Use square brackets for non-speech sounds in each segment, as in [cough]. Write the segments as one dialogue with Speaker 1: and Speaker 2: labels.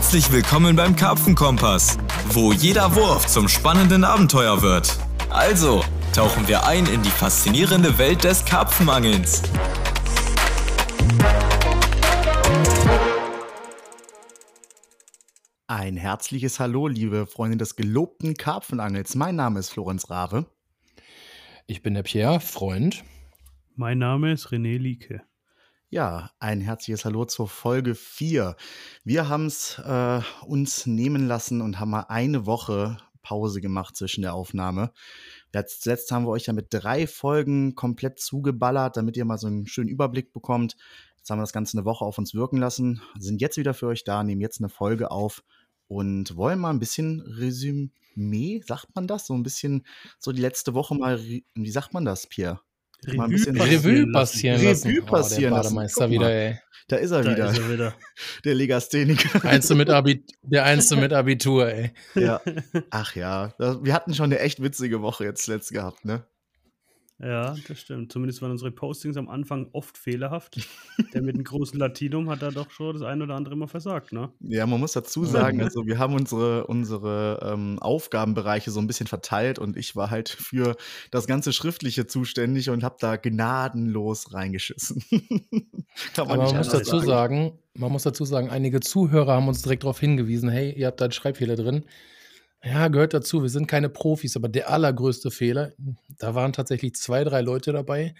Speaker 1: Herzlich willkommen beim Karpfenkompass, wo jeder Wurf zum spannenden Abenteuer wird. Also, tauchen wir ein in die faszinierende Welt des Karpfenangelns.
Speaker 2: Ein herzliches Hallo, liebe Freunde des gelobten Karpfenangels. Mein Name ist Florenz Rave.
Speaker 3: Ich bin der Pierre, Freund.
Speaker 4: Mein Name ist René Lieke.
Speaker 2: Ja, ein herzliches Hallo zur Folge 4. Wir haben es äh, uns nehmen lassen und haben mal eine Woche Pause gemacht zwischen der Aufnahme. Zuletzt haben wir euch ja mit drei Folgen komplett zugeballert, damit ihr mal so einen schönen Überblick bekommt. Jetzt haben wir das Ganze eine Woche auf uns wirken lassen, sind jetzt wieder für euch da, nehmen jetzt eine Folge auf und wollen mal ein bisschen Resümee, sagt man das? So ein bisschen, so die letzte Woche mal, wie sagt man das, Pierre?
Speaker 3: Revue passieren lassen.
Speaker 2: Revue passieren
Speaker 3: oh, der
Speaker 2: lassen.
Speaker 3: Wieder, ey.
Speaker 2: Da ist er
Speaker 4: Da
Speaker 2: wieder,
Speaker 4: ist er wieder. [laughs]
Speaker 2: der Legastheniker.
Speaker 3: Einzel mit Abi der Einzel mit [laughs] Abitur, ey.
Speaker 2: ja. Ach ja, wir hatten schon eine echt witzige Woche jetzt letzt gehabt, ne?
Speaker 4: Ja, das stimmt. Zumindest waren unsere Postings am Anfang oft fehlerhaft. [laughs] Der mit dem großen Latinum hat da doch schon das ein oder andere mal versagt, ne?
Speaker 2: Ja, man muss dazu sagen, [laughs] also wir haben unsere, unsere ähm, Aufgabenbereiche so ein bisschen verteilt und ich war halt für das ganze Schriftliche zuständig und habe da gnadenlos reingeschissen. [laughs] Kann
Speaker 3: Aber man muss dazu sagen, man muss dazu sagen, einige Zuhörer haben uns direkt darauf hingewiesen, hey, ihr habt da einen Schreibfehler drin. Ja, gehört dazu, wir sind keine Profis, aber der allergrößte Fehler, da waren tatsächlich zwei, drei Leute dabei,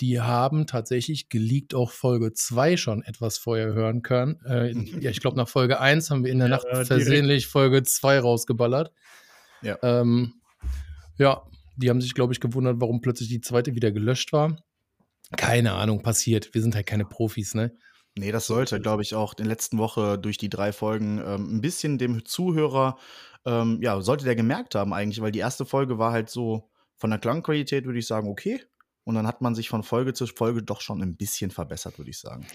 Speaker 3: die haben tatsächlich geleakt auch Folge 2 schon etwas vorher hören können. Äh, [laughs] ja, ich glaube, nach Folge 1 haben wir in der
Speaker 4: Ja,
Speaker 3: Nacht
Speaker 4: direkt.
Speaker 3: versehentlich Folge 2 rausgeballert.
Speaker 2: Ja.
Speaker 3: Ähm, ja, die haben sich, glaube ich, gewundert, warum plötzlich die zweite wieder gelöscht war. Keine Ahnung, passiert. Wir sind halt keine Profis, ne?
Speaker 2: Nee, das sollte, glaube ich, auch in der letzten Woche durch die drei Folgen ähm, ein bisschen dem Zuhörer, ähm, ja, sollte der gemerkt haben eigentlich, weil die erste Folge war halt so von der Klangqualität, würde ich sagen, okay. Und dann hat man sich von Folge zu Folge doch schon ein bisschen verbessert, würde ich sagen.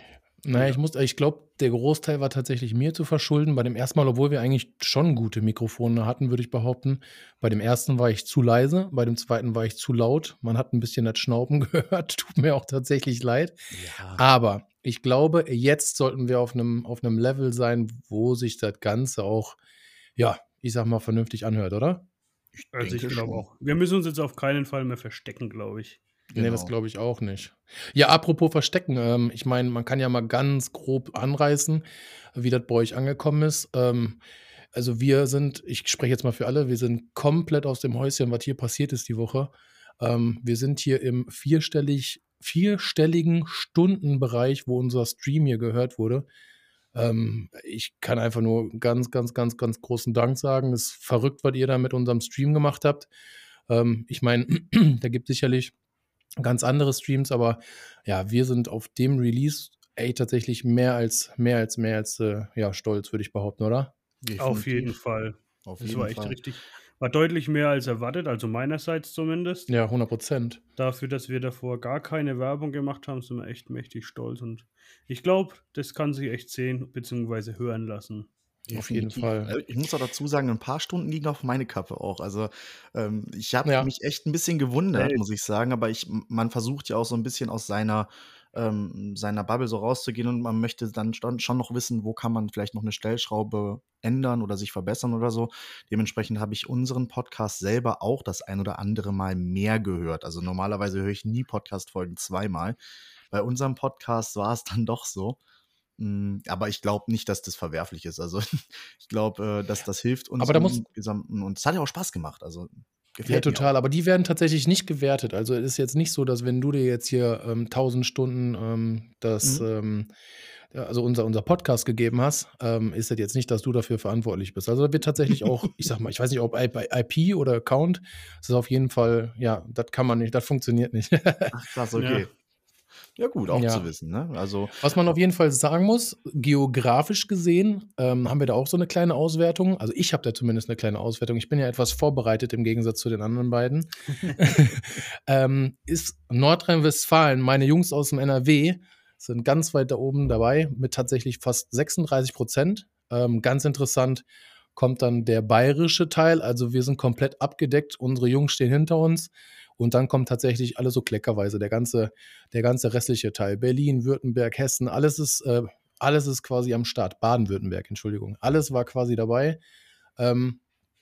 Speaker 3: Naja, ich muss, ich glaube, der Großteil war tatsächlich mir zu verschulden. Bei dem ersten Mal, obwohl wir eigentlich schon gute Mikrofone hatten, würde ich behaupten. Bei dem ersten war ich zu leise, bei dem zweiten war ich zu laut. Man hat ein bisschen das Schnauben [laughs] gehört. Tut mir auch tatsächlich leid.
Speaker 2: Ja.
Speaker 3: Aber ich glaube, jetzt sollten wir auf einem, auf einem Level sein, wo sich das Ganze auch, ja, ich sag mal, vernünftig anhört, oder?
Speaker 4: Also ich
Speaker 2: denke
Speaker 4: glaube
Speaker 2: schon.
Speaker 4: auch. Wir müssen uns jetzt auf keinen Fall mehr verstecken, glaube ich.
Speaker 3: Nee, das
Speaker 2: Genau.
Speaker 3: glaube ich auch nicht. Ja, apropos Verstecken, ähm, ich meine, man kann ja mal ganz grob anreißen, wie das bei euch angekommen ist. Ähm, also wir sind, ich spreche jetzt mal für alle, wir sind komplett aus dem Häuschen, was hier passiert ist die Woche. Ähm, wir sind hier im vierstellig, vierstelligen Stundenbereich, wo unser Stream hier gehört wurde. Ähm, ich kann einfach nur ganz, ganz, ganz, ganz großen Dank sagen. Es ist verrückt, was ihr da mit unserem Stream gemacht habt. Ähm, ich meine, [clears throat] da gibt es sicherlich ganz andere Streams, aber ja, wir sind auf dem Release ey, tatsächlich mehr als, mehr als, mehr als äh, ja, stolz, würde ich behaupten, oder?
Speaker 4: Auf jeden
Speaker 2: Definitiv.
Speaker 4: Fall.
Speaker 2: Auf
Speaker 4: Das
Speaker 2: jeden
Speaker 4: war echt
Speaker 2: Fall.
Speaker 4: richtig. War deutlich mehr als erwartet, also meinerseits zumindest.
Speaker 3: Ja, 100 Prozent.
Speaker 4: Dafür, dass wir davor gar keine Werbung gemacht haben, sind wir echt mächtig stolz. Und ich glaube, das kann sich echt sehen bzw. hören lassen.
Speaker 3: Auf jeden. Fall.
Speaker 2: Äh, Ich muss auch dazu sagen, ein paar Stunden liegen auf meine Kappe auch. Also ähm, ich habe
Speaker 3: Ja.
Speaker 2: mich echt ein bisschen gewundert, muss ich sagen. Aber ich, man versucht ja auch so ein bisschen aus seiner, ähm, seiner Bubble so rauszugehen und man möchte dann schon, noch wissen, wo kann man vielleicht noch eine Stellschraube ändern oder sich verbessern oder so. Dementsprechend habe ich unseren Podcast selber auch das ein oder andere Mal mehr gehört. Also normalerweise höre ich nie Podcast-Folgen zweimal. Bei unserem Podcast war es dann doch so. Mm, Aber ich glaube nicht, dass das verwerflich ist. Also [laughs] ich glaube, äh, dass das hilft uns
Speaker 3: Aber da
Speaker 2: im Gesamten. Und es hat ja auch Spaß gemacht. Also gefällt mir
Speaker 3: total. Aber die werden tatsächlich nicht gewertet. Also es ist jetzt nicht so, dass wenn du dir jetzt hier ähm, 1000 Stunden ähm, das,
Speaker 2: Mhm.
Speaker 3: ähm, ja, also unser, unser Podcast gegeben hast, ähm, ist das jetzt nicht, dass du dafür verantwortlich bist. Also da wird tatsächlich auch, [laughs] ich sag mal, ich weiß nicht, ob IP oder Account, das ist auf jeden Fall, ja, das kann man nicht, das funktioniert nicht.
Speaker 2: auch. Ach krass, [laughs] okay. Ja, gut, auch
Speaker 3: Ja.
Speaker 2: zu wissen. Ne? Also
Speaker 3: Was man auf jeden Fall sagen muss, geografisch gesehen ähm, haben wir da auch so eine kleine Auswertung. Also ich habe da zumindest eine kleine Auswertung. Ich bin ja etwas vorbereitet im Gegensatz zu den anderen beiden. [laughs] ähm, ist Nordrhein-Westfalen, meine Jungs aus dem NRW sind ganz weit da oben dabei mit tatsächlich fast 36 Prozent. Ähm, ganz interessant kommt dann der bayerische Teil. Also wir sind komplett abgedeckt. Unsere Jungs stehen hinter uns. Und dann kommt tatsächlich alles so kleckerweise, der ganze, der ganze restliche Teil. Berlin, Württemberg, Hessen, alles ist, äh, alles ist quasi am Start. Baden-Württemberg, Entschuldigung. Alles war quasi dabei. Ähm,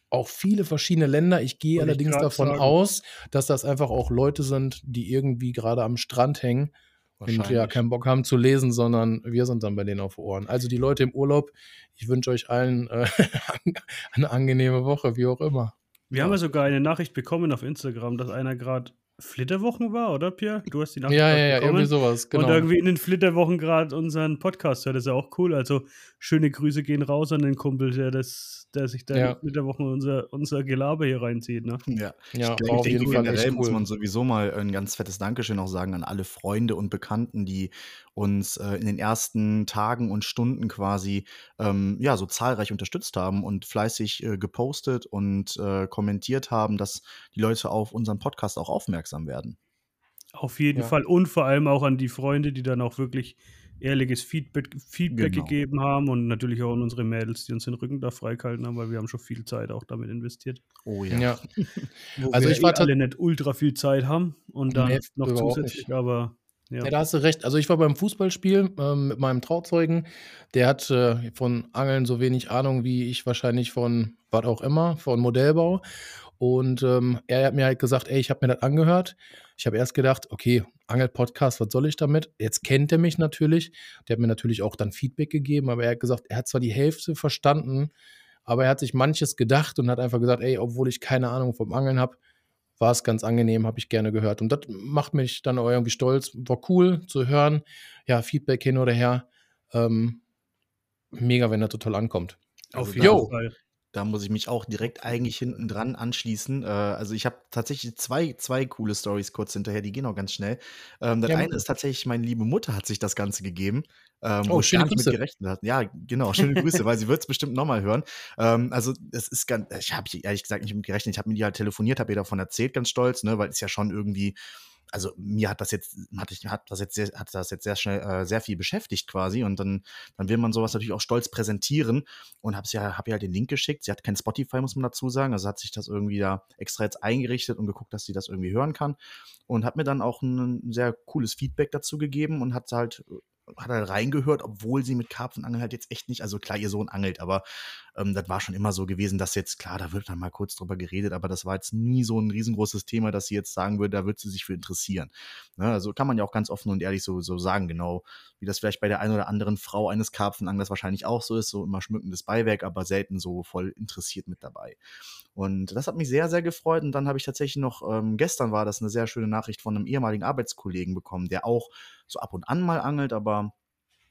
Speaker 3: auch viele verschiedene Länder. Ich gehe
Speaker 4: Wollte ich
Speaker 3: allerdings
Speaker 4: grad
Speaker 3: davon
Speaker 4: sagen.
Speaker 3: aus, dass das einfach auch Leute sind, die irgendwie gerade am Strand hängen und ja keinen Bock haben zu lesen, sondern wir sind dann bei denen auf Ohren. Also die Leute im Urlaub, ich wünsche euch allen äh, [laughs] eine angenehme Woche, wie auch immer.
Speaker 4: Wir haben ja. sogar eine Nachricht bekommen auf Instagram, dass einer gerade Flitterwochen war, oder Pierre? Du hast die Nachricht
Speaker 3: Ja, ja, ja, irgendwie sowas, genau.
Speaker 4: Und irgendwie in den Flitterwochen gerade unseren Podcast hört. Das ist ja auch cool. Also schöne Grüße gehen raus an den Kumpel, der, das, der sich da
Speaker 3: Ja.
Speaker 4: in den Flitterwochen unser, unser Gelaber hier reinzieht. Ne?
Speaker 2: Ja,
Speaker 3: Ja,
Speaker 2: ich,
Speaker 3: war auf
Speaker 2: ich denke,
Speaker 3: jeden Fall
Speaker 2: generell
Speaker 3: echt
Speaker 2: muss
Speaker 3: cool.
Speaker 2: man sowieso mal ein ganz fettes Dankeschön auch sagen an alle Freunde und Bekannten, die uns äh, in den ersten Tagen und Stunden quasi ähm, ja so zahlreich unterstützt haben und fleißig äh, gepostet und äh, kommentiert haben, dass die Leute auf unseren Podcast auch aufmerksam werden.
Speaker 4: Auf jeden
Speaker 3: Ja.
Speaker 4: Fall. Und vor allem auch an die Freunde, die dann auch wirklich ehrliches Feedback, Feedback
Speaker 2: Genau.
Speaker 4: gegeben haben und natürlich auch an unsere Mädels, die uns den Rücken da freigehalten haben, weil wir haben schon viel Zeit auch damit investiert.
Speaker 2: Oh
Speaker 3: ja. [laughs]
Speaker 4: Wo
Speaker 3: Also
Speaker 4: wir
Speaker 3: ich war
Speaker 4: eh alle nicht ultra viel Zeit haben und dann
Speaker 3: Nee,
Speaker 4: noch zusätzlich,
Speaker 3: nicht.
Speaker 4: aber ja.
Speaker 3: Ja, da hast du recht. Also ich war beim Fußballspiel ähm, mit meinem Trauzeugen. Der hat äh, von Angeln so wenig Ahnung wie ich wahrscheinlich von was auch immer, von Modellbau. Und ähm, er hat mir halt gesagt, ey, ich habe mir das angehört. Ich habe erst gedacht, okay, Angel-Podcast, was soll ich damit? Jetzt kennt er mich natürlich. Der hat mir natürlich auch dann Feedback gegeben, aber er hat gesagt, er hat zwar die Hälfte verstanden, aber er hat sich manches gedacht und hat einfach gesagt, ey, obwohl ich keine Ahnung vom Angeln habe, war es ganz angenehm, habe ich gerne gehört. Und das macht mich dann irgendwie stolz. War cool zu hören. Ja, Feedback hin oder her. Ähm, mega, wenn er total ankommt.
Speaker 4: Auf
Speaker 2: Also
Speaker 4: jeden. Fall.
Speaker 2: Da muss ich mich auch direkt eigentlich hinten dran anschließen. Äh, also ich habe tatsächlich zwei, zwei coole Stories kurz hinterher, die gehen auch ganz schnell. Ähm, das
Speaker 3: Ja,
Speaker 2: eine ist tatsächlich, meine liebe Mutter hat sich das Ganze gegeben, ähm,
Speaker 3: Oh, schöne Grüße.
Speaker 2: mit gerechnet hat. Ja, genau, schöne Grüße, weil sie wird es bestimmt nochmal hören. Ähm, also das ist ganz, ich habe ehrlich gesagt nicht mit gerechnet. Ich habe mit ihr halt telefoniert, habe ihr davon erzählt, ganz stolz, ne, weil es ja schon irgendwie also mir hat das jetzt, hat, ich, hat das jetzt sehr, hat das jetzt sehr schnell äh, sehr viel beschäftigt quasi und dann, dann will man sowas natürlich auch stolz präsentieren und hab's ja, hab ihr halt den Link geschickt. Sie hat kein Spotify, muss man dazu sagen, also hat sich das irgendwie da extra jetzt eingerichtet und geguckt, dass sie das irgendwie hören kann und hat mir dann auch ein sehr cooles Feedback dazu gegeben und hat halt hat halt reingehört, obwohl sie mit Karpfenangeln halt jetzt echt nicht, also klar, ihr Sohn angelt, aber ähm, das war schon immer so gewesen, dass jetzt, klar, da wird dann mal kurz drüber geredet, aber das war jetzt nie so ein riesengroßes Thema, dass sie jetzt sagen würde, da wird sie sich für interessieren. Ne? Also kann man ja auch ganz offen und ehrlich so, so sagen, genau, wie das vielleicht bei der einen oder anderen Frau eines Karpfenanglers wahrscheinlich auch so ist, so immer schmückendes Beiwerk, aber selten so voll interessiert mit dabei. Und das hat mich sehr, sehr gefreut. Und dann habe ich tatsächlich noch, ähm, gestern war das eine sehr schöne Nachricht von einem ehemaligen Arbeitskollegen bekommen, der auch so ab und an mal angelt, aber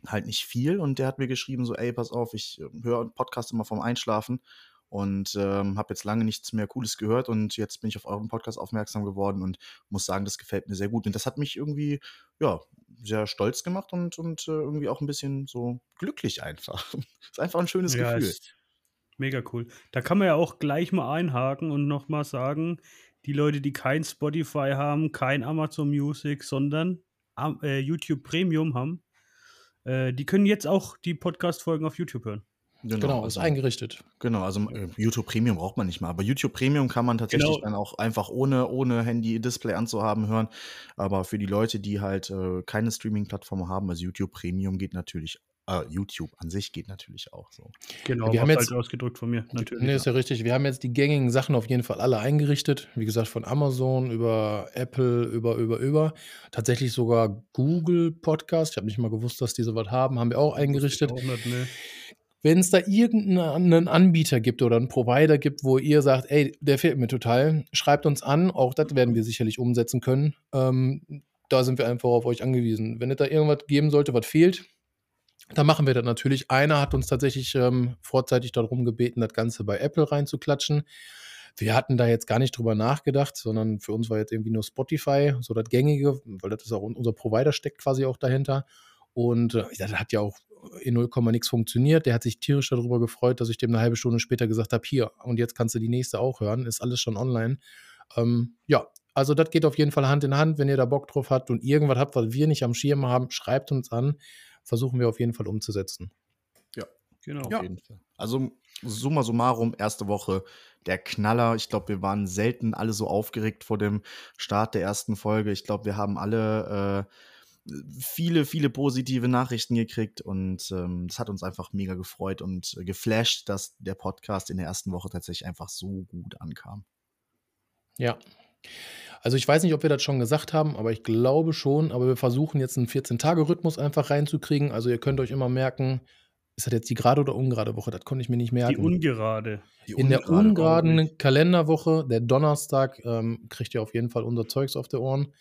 Speaker 2: halt nicht viel. Und der hat mir geschrieben, so, ey, pass auf, ich äh, höre einen Podcast immer vom Einschlafen und ähm, habe jetzt lange nichts mehr Cooles gehört und jetzt bin ich auf euren Podcast aufmerksam geworden und muss sagen, das gefällt mir sehr gut. Und das hat mich irgendwie, ja, sehr stolz gemacht und, und äh, irgendwie auch ein bisschen so glücklich einfach. [laughs] ist einfach ein schönes
Speaker 4: Ja,
Speaker 2: Gefühl.
Speaker 4: mega cool. Da kann man ja auch gleich mal einhaken und nochmal sagen, die Leute, die kein Spotify haben, kein Amazon Music, sondern äh, YouTube Premium haben, äh, die können jetzt auch die Podcast-Folgen auf YouTube hören.
Speaker 3: Genau, ist eingerichtet.
Speaker 2: Genau, also äh, YouTube Premium braucht man nicht mal, aber YouTube Premium kann man tatsächlich
Speaker 4: Genau.
Speaker 2: dann auch einfach ohne, ohne Handy-Display anzuhaben hören. Aber für die Leute, die halt äh, keine Streaming-Plattform haben, also YouTube Premium geht natürlich, äh, YouTube an sich geht natürlich auch so.
Speaker 4: Genau,
Speaker 3: Wir haben jetzt-
Speaker 4: falsch ausgedrückt von mir, natürlich.
Speaker 3: Nee, ist ja richtig. Wir haben jetzt die gängigen Sachen auf jeden Fall alle eingerichtet. Wie gesagt, von Amazon über Apple, über, über, über. Tatsächlich sogar Google Podcast. Ich habe nicht mal gewusst, dass die sowas haben. Haben wir auch eingerichtet.
Speaker 4: Auch nicht, ne.
Speaker 3: Wenn es da irgendeinen Anbieter gibt oder einen Provider gibt, wo ihr sagt, ey, der fehlt mir total, schreibt uns an. Auch das werden wir sicherlich umsetzen können. Ähm, da sind wir einfach auf euch angewiesen. Wenn es da irgendwas geben sollte, was fehlt, dann machen wir das natürlich. Einer hat uns tatsächlich ähm, vorzeitig darum gebeten, das Ganze bei Apple reinzuklatschen. Wir hatten da jetzt gar nicht drüber nachgedacht, sondern für uns war jetzt irgendwie nur Spotify, so das Gängige, weil das ist auch unser Provider steckt quasi auch dahinter. Und äh, das hat ja auch in 0, nichts funktioniert. Der hat sich tierisch darüber gefreut, dass ich dem eine halbe Stunde später gesagt habe, hier, und jetzt kannst du die nächste auch hören, ist alles schon online. Ähm, ja, also das geht auf jeden Fall Hand in Hand, wenn ihr da Bock drauf habt und irgendwas habt, was wir nicht am Schirm haben, schreibt uns an. Versuchen wir auf jeden Fall umzusetzen.
Speaker 4: Genau.
Speaker 2: Auf jeden Fall. Also summa summarum, erste Woche der Knaller. Ich glaube, wir waren selten alle so aufgeregt vor dem Start der ersten Folge. Ich glaube, wir haben alle viele, viele positive Nachrichten gekriegt und ähm, das hat uns einfach mega gefreut und geflasht, dass der Podcast in der ersten Woche tatsächlich einfach so gut ankam.
Speaker 3: Ja. Also ich weiß nicht, ob wir das schon gesagt haben, aber ich glaube schon. Aber wir versuchen jetzt einen 14-Tage-Rhythmus einfach reinzukriegen. Also ihr könnt euch immer merken, ist das jetzt die gerade oder ungerade Woche? Das konnte ich mir nicht merken.
Speaker 4: Die ungerade.
Speaker 2: Die
Speaker 3: In der
Speaker 2: ungerade
Speaker 3: ungeraden Kalenderwoche, der Donnerstag, ähm, kriegt ihr auf jeden Fall unser Zeugs auf der Ohren.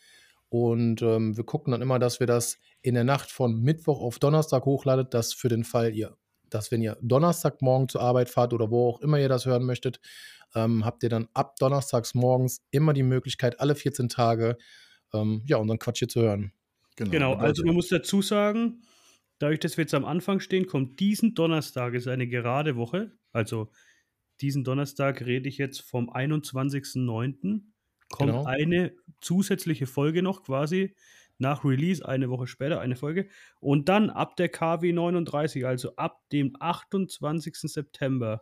Speaker 3: Und ähm, wir gucken dann immer, dass wir das in der Nacht von Mittwoch auf Donnerstag hochladet, dass für den Fall ihr, dass wenn ihr Donnerstagmorgen zur Arbeit fahrt oder wo auch immer ihr das hören möchtet, ähm, habt ihr dann ab Donnerstags morgens immer die Möglichkeit, alle 14 Tage ähm, ja, unseren Quatsch hier zu hören.
Speaker 4: Genau, also man muss dazu sagen, dadurch, dass wir jetzt am Anfang stehen, kommt diesen Donnerstag, ist eine gerade Woche. Also diesen Donnerstag rede ich jetzt vom 21.09. Kommt
Speaker 3: Genau.
Speaker 4: eine zusätzliche Folge noch quasi nach Release, eine Woche später, eine Folge. Und dann ab der KW 39, also ab dem 28. September,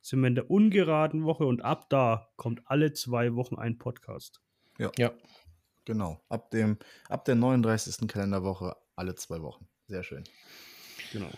Speaker 4: sind wir in der ungeraden Woche und ab da kommt alle zwei Wochen ein Podcast.
Speaker 3: Ja.
Speaker 2: Genau. Ab, dem, ab der 39. Kalenderwoche alle zwei Wochen. Sehr schön.
Speaker 4: Genau.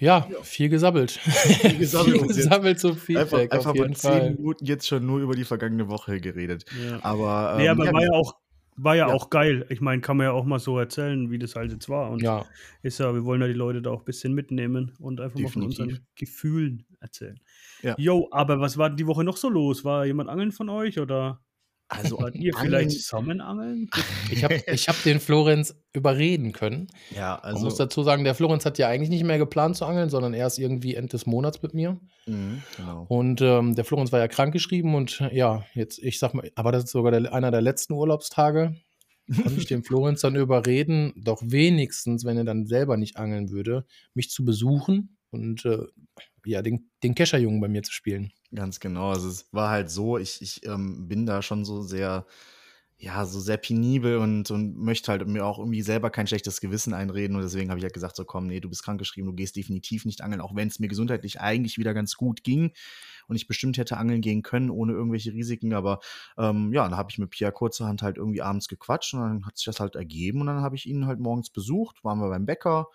Speaker 3: Ja, viel gesabbelt. Viel
Speaker 2: gesabbelt.
Speaker 3: viel gesabbelt zum Feedback,
Speaker 2: einfach einfach
Speaker 3: auf
Speaker 2: mal
Speaker 3: jeden
Speaker 2: zehn. Minuten jetzt schon nur über die vergangene Woche geredet.
Speaker 4: Ja.
Speaker 2: Aber,
Speaker 4: Nee,
Speaker 2: ähm,
Speaker 4: aber war ja auch, war ja,
Speaker 2: Ja.
Speaker 4: auch geil. Ich meine, kann man ja auch mal so erzählen, wie das halt jetzt war. Und
Speaker 3: Ja,
Speaker 4: ist ja, wir wollen ja die Leute da auch ein bisschen mitnehmen und einfach mal von
Speaker 2: Definitiv.
Speaker 4: unseren Gefühlen erzählen.
Speaker 2: Ja.
Speaker 4: Jo, aber was war die Woche noch so los? War jemand angeln von euch oder
Speaker 2: also
Speaker 4: wart ihr vielleicht zusammen angeln? [laughs]
Speaker 3: ich habe ich hab den Florenz überreden können.
Speaker 2: Ja,
Speaker 3: Man
Speaker 2: also.
Speaker 3: muss dazu sagen, der Florenz hat ja eigentlich nicht mehr geplant zu angeln, sondern erst irgendwie Ende des Monats mit mir.
Speaker 2: Mhm, genau.
Speaker 3: Und ähm, der Florenz war ja krankgeschrieben und ja, jetzt, ich sag mal, aber das ist sogar der, einer der letzten Urlaubstage. Konnte ich den Florenz dann überreden, doch wenigstens, wenn er dann selber nicht angeln würde, mich zu besuchen und äh, ja, den, den Kescherjungen bei mir zu spielen.
Speaker 2: Ganz genau. Also es war halt so, ich, ich ähm, bin da schon so sehr, ja, so sehr penibel und, und möchte halt mir auch irgendwie selber kein schlechtes Gewissen einreden. Und deswegen habe ich halt gesagt, so komm, nee, du bist krankgeschrieben, du gehst definitiv nicht angeln, auch wenn es mir gesundheitlich eigentlich wieder ganz gut ging und ich bestimmt hätte angeln gehen können, ohne irgendwelche Risiken. Aber ähm, ja, dann habe ich mit Pierre kurzerhand halt irgendwie abends gequatscht und dann hat sich das halt ergeben und dann habe ich ihn halt morgens besucht, waren wir beim Bäcker,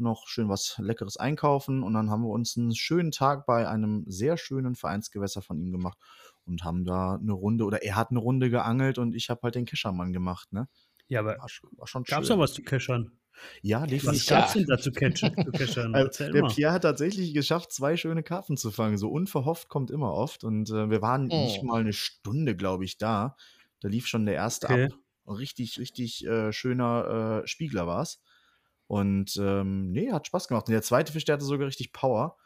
Speaker 2: noch schön was Leckeres einkaufen und dann haben wir uns einen schönen Tag bei einem sehr schönen Vereinsgewässer von ihm gemacht und haben da eine Runde oder er hat eine Runde geangelt und ich habe halt den Keschermann gemacht, ne?
Speaker 4: Ja, aber
Speaker 2: War, war schon
Speaker 4: gab es
Speaker 2: schön.
Speaker 4: noch was zu keschern?
Speaker 2: Ja,
Speaker 4: Was
Speaker 2: definitiv.
Speaker 4: gab es denn da zu, zu keschern? [laughs]
Speaker 2: Also,
Speaker 4: Erzähl
Speaker 2: der
Speaker 4: mal.
Speaker 2: Pierre hat tatsächlich geschafft, zwei schöne Karpfen zu fangen. So unverhofft kommt immer oft. Und äh, wir waren nicht
Speaker 3: Oh.
Speaker 2: mal eine Stunde, glaube ich, da. Da lief schon der erste
Speaker 4: Okay.
Speaker 2: ab. Richtig, richtig äh, schöner äh, Spiegler war es. Und ähm, nee, hat Spaß gemacht. Und der zweite Fisch, der hatte sogar richtig Power.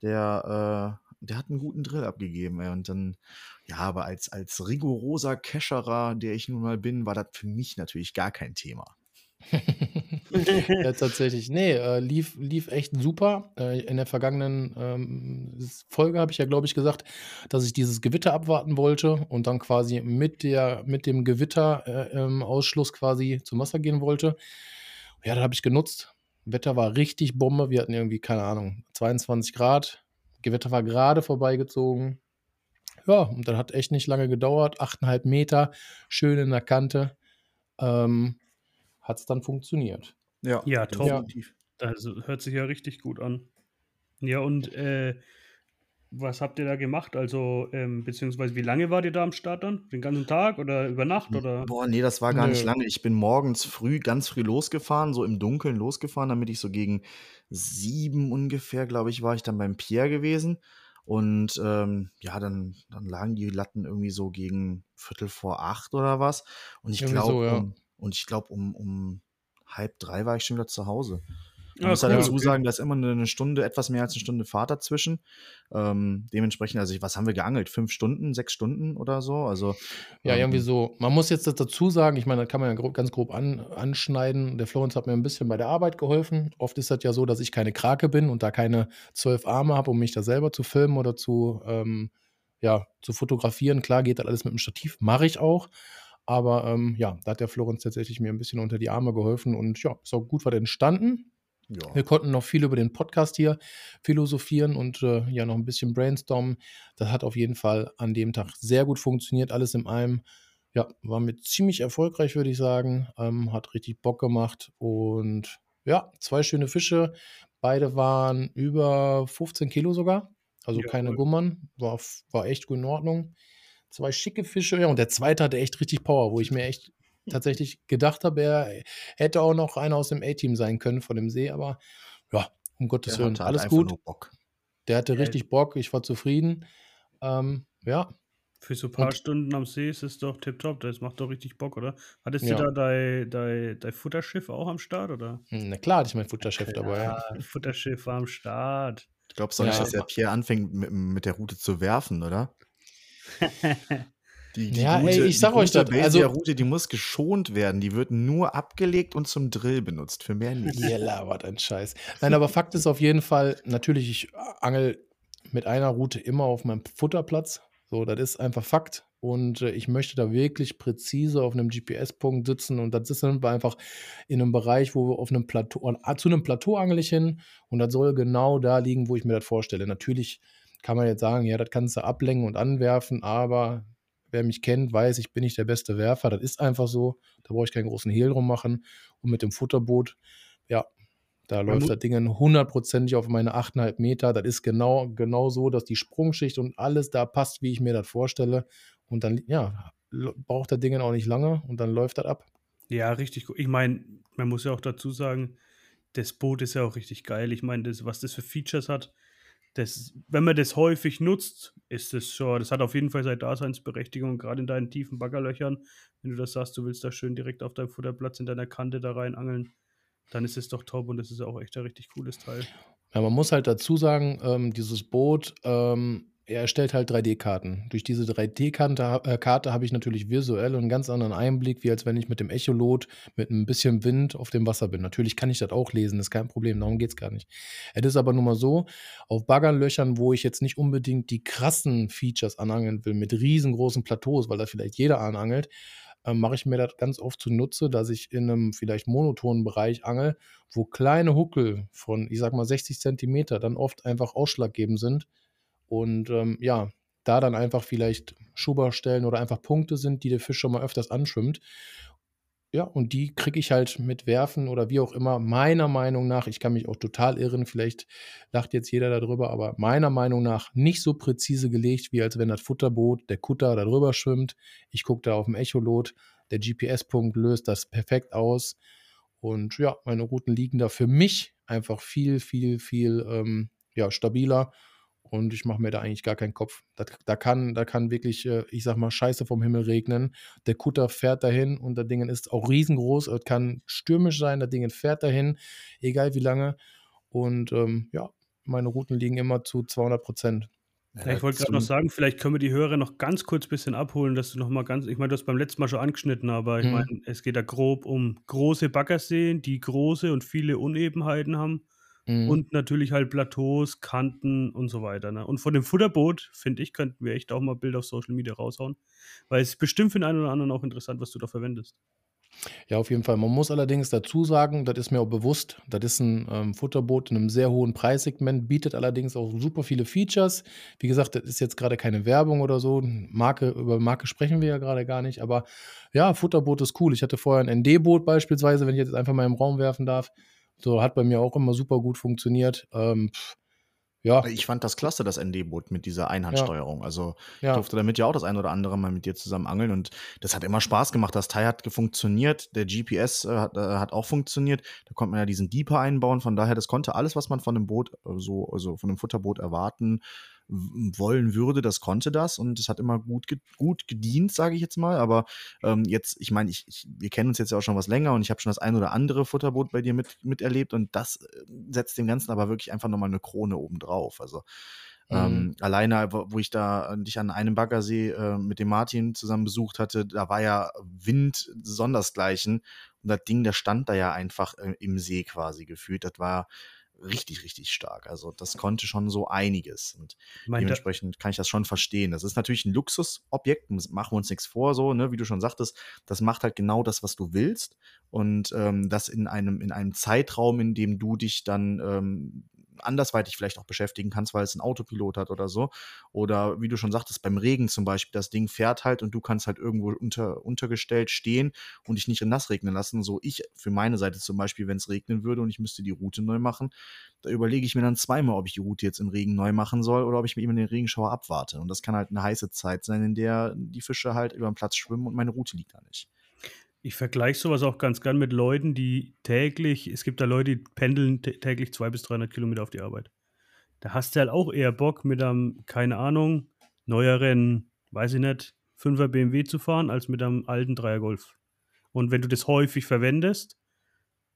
Speaker 2: Der, äh, der hat einen guten Drill abgegeben. Ey. Und dann, ja, aber als, als rigoroser Kescherer, der ich nun mal bin, war das für mich natürlich gar kein Thema. [laughs]
Speaker 3: ja, tatsächlich. Nee, äh, lief, lief echt super. Äh, in der vergangenen ähm, Folge habe ich ja, glaube ich, gesagt, dass ich dieses Gewitter abwarten wollte und dann quasi mit, der, mit dem Gewitter-Ausschluss äh, ähm, Ausschluss quasi zum Wasser gehen wollte. Ja, das habe ich genutzt. Wetter war richtig Bombe. Wir hatten irgendwie, keine Ahnung, 22 Grad. Gewitter war gerade vorbeigezogen. Ja, und dann hat echt nicht lange gedauert. 8,5 Meter, schön in der Kante. Ähm, hat es dann funktioniert.
Speaker 2: Ja,
Speaker 4: Ja, top.
Speaker 2: definitiv.
Speaker 4: Also hört sich ja richtig gut an. Ja, und äh, was habt ihr da gemacht? Also, ähm, beziehungsweise wie lange wart ihr da am Start dann? Den ganzen Tag oder über Nacht? Oder?
Speaker 2: Boah, nee, das war gar nicht
Speaker 3: Nö.
Speaker 2: lange. Ich bin morgens früh, ganz früh losgefahren, so im Dunkeln losgefahren, damit ich so gegen sieben ungefähr, glaube ich, war ich dann beim Pierre gewesen. Und ähm, ja, dann, dann lagen die Latten irgendwie so gegen Viertel vor acht oder was. Und ich glaube,
Speaker 3: so, ja.
Speaker 2: um, und ich glaube, um, um halb drei war ich schon wieder zu Hause. Man
Speaker 4: Ah,
Speaker 2: muss halt
Speaker 4: cool,
Speaker 2: dazu
Speaker 4: okay.
Speaker 2: sagen, da ist immer eine Stunde, etwas mehr als eine Stunde Fahrt dazwischen. Ähm, dementsprechend, also was haben wir geangelt? Fünf Stunden, sechs Stunden oder so? Also
Speaker 3: Ja,
Speaker 2: ähm,
Speaker 3: irgendwie so. Man muss jetzt das dazu sagen, ich meine, das kann man ja gro ganz grob an anschneiden. Der Florenz hat mir ein bisschen bei der Arbeit geholfen. Oft ist das ja so, dass ich keine Krake bin und da keine zwölf Arme habe, um mich da selber zu filmen oder zu, ähm, ja, zu fotografieren. Klar geht das alles mit dem Stativ, mache ich auch. Aber ähm, ja, da hat der Florenz tatsächlich mir ein bisschen unter die Arme geholfen und ja, ist auch gut was entstanden.
Speaker 2: Ja.
Speaker 3: Wir konnten noch viel über den Podcast hier philosophieren und äh, ja noch ein bisschen brainstormen. Das hat auf jeden Fall an dem Tag sehr gut funktioniert, alles in allem. Ja, war mir ziemlich erfolgreich, würde ich sagen. Ähm, hat richtig Bock gemacht und ja, zwei schöne Fische. Beide waren über 15 Kilo sogar. Also keine
Speaker 4: Jawohl.
Speaker 3: Gummern. War, war echt gut in Ordnung. Zwei schicke Fische. Ja, und der zweite hatte echt richtig Power, wo ich mir echt [laughs] tatsächlich gedacht habe, er hätte auch noch einer aus dem A-Team sein können von dem See, aber ja, um Gottes Willen,
Speaker 2: halt
Speaker 3: alles gut. Der hatte richtig Bock, ich war zufrieden. Ähm, ja,
Speaker 4: Für so ein paar
Speaker 3: Und-
Speaker 4: Stunden am See ist es doch tipptopp. Das macht doch richtig Bock, oder? Hattest
Speaker 3: Ja.
Speaker 4: du da dein, dein, dein Futterschiff auch am Start, oder?
Speaker 3: na klar hatte ich mein Futterschiff dabei. Ja.
Speaker 4: Ja, [laughs] Futterschiff war am Start.
Speaker 2: Glaubst du nicht,
Speaker 3: Ja.
Speaker 2: dass der Pierre anfängt, mit, mit der Route zu werfen, oder? [laughs] Die, die
Speaker 3: Ja, ey,
Speaker 2: Route,
Speaker 3: ich sag
Speaker 2: die
Speaker 3: euch das, also-
Speaker 2: Route, die muss geschont werden. Die wird nur abgelegt und zum Drill benutzt, für mehr nicht.
Speaker 3: Ihr labert ein Scheiß. Nein, aber Fakt ist auf jeden Fall, natürlich, ich angel mit einer Route immer auf meinem Futterplatz. So, das ist einfach Fakt. Und äh, ich möchte da wirklich präzise auf einem GPS-Punkt sitzen. Und das sind wir einfach in einem Bereich, wo wir auf einem Plateau, ah, zu einem Plateau angel ich hin. Und das soll genau da liegen, wo ich mir das vorstelle. Natürlich kann man jetzt sagen, ja, das kannst du ablenken und anwerfen, aber wer mich kennt, weiß, ich bin nicht der beste Werfer. Das ist einfach so. Da brauche ich keinen großen Hehl drum machen. Und mit dem Futterboot, ja, da läuft
Speaker 4: mu-
Speaker 3: das Ding hundertprozentig auf meine 8,5 Meter. Das ist genau, genau so, dass die Sprungschicht und alles da passt, wie ich mir das vorstelle. Und dann, ja, braucht das Ding auch nicht lange und dann läuft das ab.
Speaker 4: Ja, richtig gut. Ich meine, man muss ja auch dazu sagen, das Boot ist ja auch richtig geil. Ich meine, das, was das für Features hat, das, wenn man das häufig nutzt, ist es schon, das hat auf jeden Fall seine Daseinsberechtigung, gerade in deinen tiefen Baggerlöchern. Wenn du das sagst, du willst da schön direkt auf deinem Futterplatz in deiner Kante da rein angeln, dann ist es doch top und das ist auch echt ein richtig cooles Teil.
Speaker 3: Ja, man muss halt dazu sagen, ähm, dieses Boot, ähm, er erstellt halt 3D-Karten. Durch diese 3D-Karte äh, Karte habe ich natürlich visuell einen ganz anderen Einblick, wie als wenn ich mit dem Echolot mit ein bisschen Wind auf dem Wasser bin. Natürlich kann ich das auch lesen, ist kein Problem, darum geht es gar nicht. Es ist aber nun mal so, auf Baggerlöchern, wo ich jetzt nicht unbedingt die krassen Features anangeln will, mit riesengroßen Plateaus, weil da vielleicht jeder anangelt, äh, mache ich mir das ganz oft zunutze, dass ich in einem vielleicht monotonen Bereich angel, wo kleine Huckel von, ich sag mal, 60 Zentimeter dann oft einfach ausschlaggebend sind. Und ähm, ja, da dann einfach vielleicht Schuberstellen oder einfach Punkte sind, die der Fisch schon mal öfters anschwimmt. Ja, und die kriege ich halt mit Werfen oder wie auch immer, meiner Meinung nach, ich kann mich auch total irren, vielleicht lacht jetzt jeder darüber, aber meiner Meinung nach nicht so präzise gelegt, wie als wenn das Futterboot, der Kutter da drüber schwimmt. Ich gucke da auf dem Echolot, der GPS-Punkt löst das perfekt aus. Und ja, meine Routen liegen da für mich einfach viel, viel, viel ähm, ja, stabiler. Und ich mache mir da eigentlich gar keinen Kopf. Da, da, kann, da kann wirklich, äh, ich sag mal, Scheiße vom Himmel regnen. Der Kutter fährt dahin und das Ding ist auch riesengroß. Es kann stürmisch sein, das Ding fährt dahin, egal wie lange. Und ähm, ja, meine Routen liegen immer zu 200 Prozent.
Speaker 4: Ja, ich wollte gerade noch sagen, vielleicht können wir die Hörer noch ganz kurz ein bisschen abholen, dass du noch mal ganz, ich meine, du hast beim letzten Mal schon angeschnitten, aber ich
Speaker 3: Mhm.
Speaker 4: meine, es geht da grob um große Baggerseen, die große und viele Unebenheiten haben
Speaker 3: Mhm.
Speaker 4: und natürlich halt Plateaus, Kanten und so weiter. Ne? Und von dem Futterboot, finde ich, könnten wir echt auch mal Bilder auf Social Media raushauen, weil es bestimmt für den einen oder anderen auch interessant, was du da verwendest.
Speaker 3: Ja, auf jeden Fall. Man muss allerdings dazu sagen, das ist mir auch bewusst, das ist ein ähm, Futterboot in einem sehr hohen Preissegment, bietet allerdings auch super viele Features. Wie gesagt, das ist jetzt gerade keine Werbung oder so. Marke, über Marke sprechen wir ja gerade gar nicht, aber ja, Futterboot ist cool. Ich hatte vorher ein ND-Boot beispielsweise, wenn ich jetzt einfach mal im Raum werfen darf. So hat bei mir auch immer super gut funktioniert. Ähm, ja,
Speaker 2: Ich fand das klasse, das ND-Boot mit dieser Einhandsteuerung. Also ich
Speaker 3: ja.
Speaker 2: durfte damit ja auch das ein oder andere Mal mit dir zusammen angeln und das hat immer Spaß gemacht. Das Teil hat funktioniert, der GPS äh, hat, äh, hat auch funktioniert. Da konnte man ja diesen Deeper einbauen. Von daher, das konnte alles, was man von dem Boot, äh, so, also von dem Futterboot erwarten wollen würde, das konnte das und es hat immer gut, ge gut gedient, sage ich jetzt mal. Aber ähm, jetzt, ich meine, ich, ich, wir kennen uns jetzt ja auch schon was länger und ich habe schon das ein oder andere Futterboot bei dir mit, miterlebt und das äh, setzt dem Ganzen aber wirklich einfach nochmal eine Krone oben drauf. Also
Speaker 3: Mhm.
Speaker 2: ähm, alleine, wo, ich da äh, dich an einem Baggersee äh, mit dem Martin zusammen besucht hatte, da war ja Wind sondersgleichen und das Ding, der stand da ja einfach äh, im See quasi gefühlt. Das war richtig, richtig stark. Also das konnte schon so einiges. Und
Speaker 4: da,
Speaker 2: dementsprechend kann ich das schon verstehen. Das ist natürlich ein Luxusobjekt, machen wir uns nichts vor, so, ne, wie du schon sagtest, das macht halt genau das, was du willst. Und ähm, das in einem, in einem Zeitraum, in dem du dich dann ähm, andersweitig vielleicht auch beschäftigen kannst, weil es einen Autopilot hat oder so. Oder wie du schon sagtest, beim Regen zum Beispiel, das Ding fährt halt und du kannst halt irgendwo unter, untergestellt stehen und dich nicht in nass regnen lassen. So ich für meine Seite zum Beispiel, wenn es regnen würde und ich müsste die Route neu machen, da überlege ich mir dann zweimal, ob ich die Route jetzt im Regen neu machen soll oder ob ich mir eben den Regenschauer abwarte. Und das kann halt eine heiße Zeit sein, in der die Fische halt über den Platz schwimmen und meine Route liegt da nicht.
Speaker 4: Ich vergleiche sowas auch ganz gern mit Leuten, die täglich, es gibt da Leute, die pendeln täglich 200 bis 300 Kilometer auf die Arbeit. Da hast du halt auch eher Bock, mit einem, keine Ahnung, neueren, weiß ich nicht, 5er BMW zu fahren, als mit einem alten 3er Golf. Und wenn du das häufig verwendest,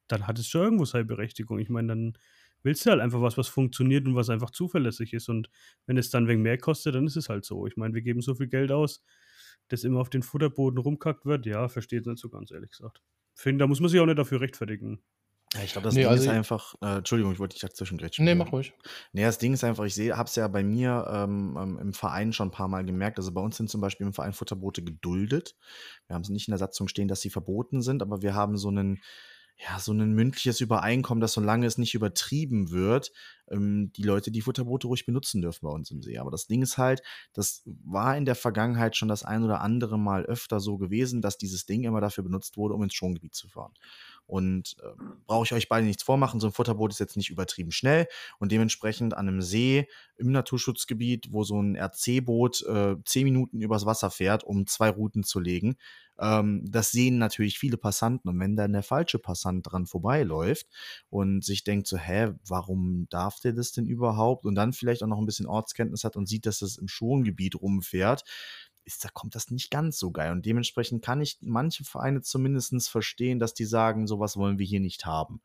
Speaker 4: dann hat es schon irgendwo seine Berechtigung. Ich meine, dann willst du halt einfach was, was funktioniert und was einfach zuverlässig ist. Und wenn es dann wegen mehr kostet, dann ist es halt so. Ich meine, wir geben so viel Geld aus, dass immer auf den Futterboden rumkackt wird. Ja, versteht nicht so ganz, ehrlich gesagt. Finde, da muss man sich auch nicht dafür rechtfertigen.
Speaker 2: Ja, ich glaube, das nee, Ding also ist einfach, äh, Entschuldigung, ich wollte dich dazwischen grätschen.
Speaker 3: Nee, mach ruhig.
Speaker 2: Nee, das Ding ist einfach, ich habe es ja bei mir ähm, ähm, im Verein schon ein paar Mal gemerkt. Also bei uns sind zum Beispiel im Verein Futterboote geduldet. Wir haben es nicht in der Satzung stehen, dass sie verboten sind, aber wir haben so einen, ja, so ein mündliches Übereinkommen, dass solange es nicht übertrieben wird, ähm, die Leute die Futterboote ruhig benutzen dürfen bei uns im See. Aber das Ding ist halt, das war in der Vergangenheit schon das ein oder andere Mal öfter so gewesen, dass dieses Ding immer dafür benutzt wurde, um ins Schongebiet zu fahren. Und äh, brauche ich euch beide nichts vormachen, so ein Futterboot ist jetzt nicht übertrieben schnell und dementsprechend an einem See im Naturschutzgebiet, wo so ein RC-Boot äh, zehn Minuten übers Wasser fährt, um zwei Routen zu legen, ähm, das sehen natürlich viele Passanten und wenn dann der falsche Passant dran vorbeiläuft und sich denkt so, hä, warum darf der das denn überhaupt? Und dann vielleicht auch noch ein bisschen Ortskenntnis hat und sieht, dass es im Schongebiet rumfährt, ist, da kommt das nicht ganz so geil. Und dementsprechend kann ich manche Vereine zumindest verstehen, dass die sagen, sowas wollen wir hier nicht haben.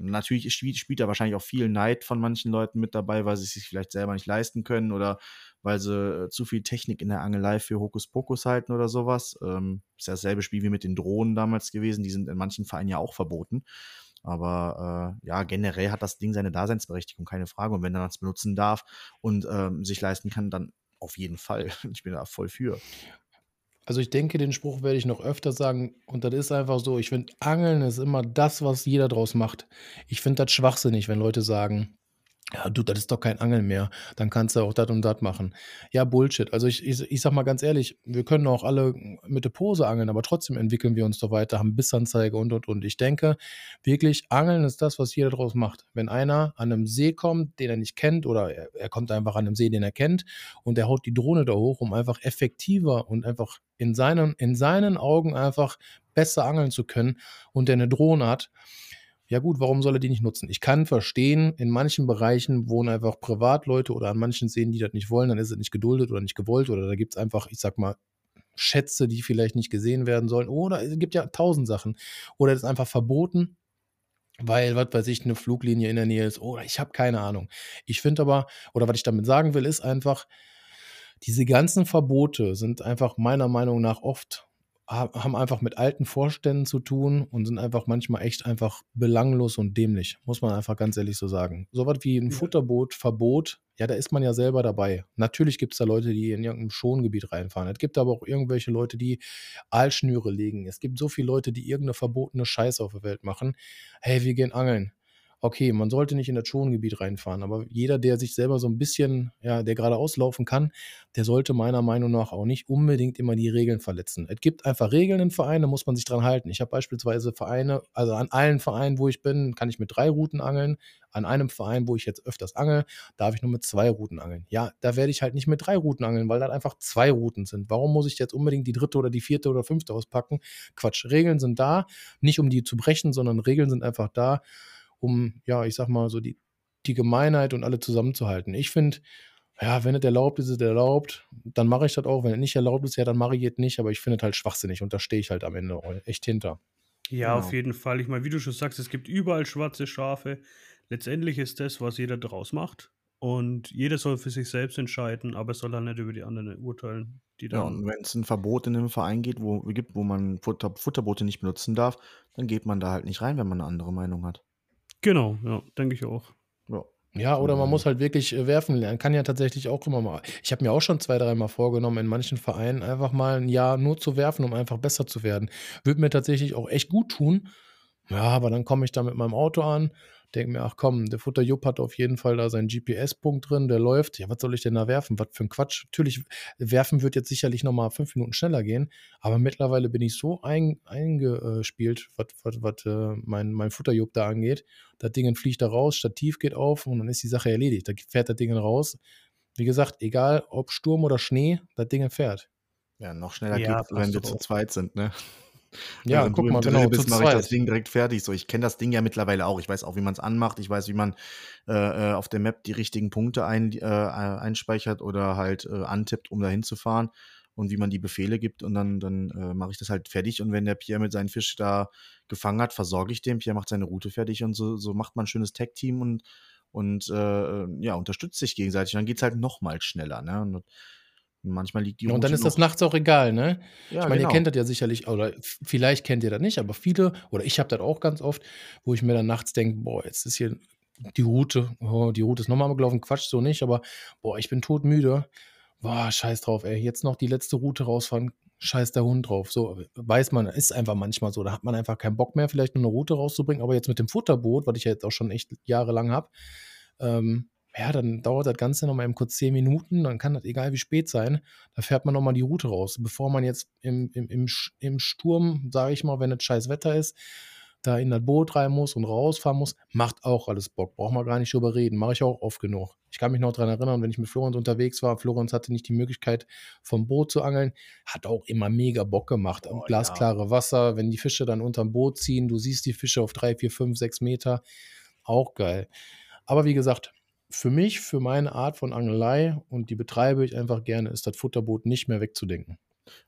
Speaker 2: Natürlich spielt, da wahrscheinlich auch viel Neid von manchen Leuten mit dabei, weil sie es sich vielleicht selber nicht leisten können oder weil sie äh, zu viel Technik in der Angelei für Hokuspokus halten oder sowas. Ähm, ist ja dasselbe Spiel wie mit den Drohnen damals gewesen. Die sind in manchen Vereinen ja auch verboten. Aber äh, ja, generell hat das Ding seine Daseinsberechtigung, keine Frage. Und wenn man es benutzen darf und ähm, sich leisten kann, dann auf jeden Fall. [laughs] Ich bin da voll für.
Speaker 3: Also ich denke, den Spruch werde ich noch öfter sagen. Und das ist einfach so, ich finde, Angeln ist immer das, was jeder draus macht. Ich finde das schwachsinnig, wenn Leute sagen, ja, du, das ist doch kein Angeln mehr. Dann kannst du auch das und das machen. Ja, Bullshit. Also ich, ich, ich sag mal ganz ehrlich, wir können auch alle mit der Pose angeln, aber trotzdem entwickeln wir uns doch weiter, haben Bissanzeige und und und. Ich denke wirklich, Angeln ist das, was jeder draus macht. Wenn einer an einem See kommt, den er nicht kennt, oder er, er kommt einfach an einem See, den er kennt, und er haut die Drohne da hoch, um einfach effektiver und einfach in seinen, in seinen Augen einfach besser angeln zu können und der eine Drohne hat, ja gut, warum soll er die nicht nutzen? Ich kann verstehen, in manchen Bereichen wohnen einfach Privatleute oder an manchen Seen, die das nicht wollen, dann ist es nicht geduldet oder nicht gewollt oder da gibt es einfach, ich sag mal, Schätze, die vielleicht nicht gesehen werden sollen oder es gibt ja tausend Sachen oder es ist einfach verboten, weil, was weiß ich, eine Fluglinie in der Nähe ist oder ich habe keine Ahnung. Ich finde aber, oder was ich damit sagen will, ist einfach, diese ganzen Verbote sind einfach meiner Meinung nach oft haben einfach mit alten Vorständen zu tun und sind einfach manchmal echt einfach belanglos und dämlich, muss man einfach ganz ehrlich so sagen. So was wie ein Futterboot, Verbot, ja, da ist man ja selber dabei. Natürlich gibt es da Leute, die in irgendeinem Schongebiet reinfahren. Es gibt aber auch irgendwelche Leute, die Aalschnüre legen. Es gibt so viele Leute, die irgendeine verbotene Scheiße auf der Welt machen. Hey, wir gehen angeln okay, man sollte nicht in das Schongebiet reinfahren, aber jeder, der sich selber so ein bisschen, ja, der gerade auslaufen kann, der sollte meiner Meinung nach auch nicht unbedingt immer die Regeln verletzen. Es gibt einfach Regeln in Vereinen, da muss man sich dran halten. Ich habe beispielsweise Vereine, also an allen Vereinen, wo ich bin, kann ich mit drei Routen angeln. An einem Verein, wo ich jetzt öfters angel, darf ich nur mit zwei Routen angeln. Ja, da werde ich halt nicht mit drei Routen angeln, weil das einfach zwei Routen sind. Warum muss ich jetzt unbedingt die dritte oder die vierte oder fünfte auspacken? Quatsch. Regeln sind da, nicht um die zu brechen, sondern Regeln sind einfach da, um, ja, ich sag mal, so die, die Gemeinheit und alle zusammenzuhalten. Ich finde, ja, wenn es erlaubt ist, ist es erlaubt, dann mache ich das auch. Wenn es nicht erlaubt ist, ja, dann mache ich es nicht, aber ich finde es halt schwachsinnig und da stehe ich halt am Ende echt hinter.
Speaker 4: Ja, genau. auf jeden Fall. Ich meine, wie du schon sagst, es gibt überall schwarze Schafe. Letztendlich ist das, was jeder draus macht. Und jeder soll für sich selbst entscheiden, aber soll dann nicht über die anderen urteilen. Die
Speaker 2: ja, und wenn es ein Verbot in einem Verein geht, wo, gibt, wo man Futter, Futterboote nicht benutzen darf, dann geht man da halt nicht rein, wenn man eine andere Meinung hat.
Speaker 4: Genau, ja, denke ich auch.
Speaker 3: Ja. Ja, oder man muss halt wirklich äh, werfen lernen. Kann ja tatsächlich auch immer mal. Ich habe mir auch schon zwei, dreimal vorgenommen, in manchen Vereinen einfach mal ein Jahr nur zu werfen, um einfach besser zu werden. Würde mir tatsächlich auch echt gut tun. Ja, aber dann komme ich da mit meinem Auto an, denke mir, ach komm, der Futterjupp hat auf jeden Fall da seinen GPS-Punkt drin, der läuft. Ja, was soll ich denn da werfen? Was für ein Quatsch. Natürlich, werfen wird jetzt sicherlich nochmal fünf Minuten schneller gehen, aber mittlerweile bin ich so ein, eingespielt, was, was, was äh, mein, mein Futterjupp da angeht. Das Ding fliegt da raus, Stativ geht auf und dann ist die Sache erledigt. Da fährt das Ding raus. Wie gesagt, egal ob Sturm oder Schnee, das Ding fährt.
Speaker 2: Ja, noch schneller
Speaker 4: Ja,
Speaker 2: geht's, wenn
Speaker 4: passt
Speaker 2: wir zu zweit sind, ne?
Speaker 3: Ja,
Speaker 2: Wenn
Speaker 3: guck
Speaker 2: du
Speaker 3: mal,
Speaker 2: Drill
Speaker 3: genau,
Speaker 2: bist, mache ich das. Ding direkt fertig. So, ich kenne das Ding ja mittlerweile auch. Ich weiß auch, wie man es anmacht. Ich weiß, wie man äh, äh, auf der Map die richtigen Punkte ein, äh, einspeichert oder halt äh, antippt, um da hinzufahren und wie man die Befehle gibt. Und dann, dann äh, mache ich das halt fertig. Und wenn der Pierre mit seinen Fisch da gefangen hat, versorge ich den. Pierre macht seine Route fertig und so, so macht man ein schönes Tag-Team und, und äh, ja, unterstützt sich gegenseitig. Und dann geht es halt noch mal schneller. Ne? Und manchmal liegt die
Speaker 3: Ja, und dann
Speaker 2: Route
Speaker 3: ist das nachts auch egal, ne?
Speaker 2: Ja,
Speaker 3: ich meine,
Speaker 2: genau.
Speaker 3: ihr kennt das ja sicherlich, oder vielleicht kennt ihr das nicht, aber viele, oder ich habe das auch ganz oft, wo ich mir dann nachts denke, boah, jetzt ist hier die Route, oh, die Route ist nochmal gelaufen, Quatsch, so nicht, aber boah, ich bin todmüde. Boah, scheiß drauf, ey, jetzt noch die letzte Route rausfahren, scheiß der Hund drauf. So, weiß man, ist einfach manchmal so, da hat man einfach keinen Bock mehr, vielleicht nur eine Route rauszubringen, aber jetzt mit dem Futterboot, was ich ja jetzt auch schon echt jahrelang habe, ähm, ja, dann dauert das Ganze nochmal eben kurz zehn Minuten, dann kann das egal wie spät sein, da fährt man nochmal die Route raus, bevor man jetzt im, im, im, im Sturm, sage ich mal, wenn es scheiß Wetter ist, da in das Boot rein muss und rausfahren muss, macht auch alles Bock. Braucht man gar nicht drüber reden. Mache ich auch oft genug. Ich kann mich noch daran erinnern, wenn ich mit Florenz unterwegs war. Florenz hatte nicht die Möglichkeit, vom Boot zu angeln. Hat auch immer mega Bock gemacht.
Speaker 2: Oh,
Speaker 3: Glasklare Wasser, wenn die Fische dann unterm Boot ziehen, du siehst die Fische auf drei, vier, fünf, sechs Meter. Auch geil. Aber wie gesagt, für mich, für meine Art von Angelei und die betreibe ich einfach gerne, ist das Futterboot nicht mehr wegzudenken.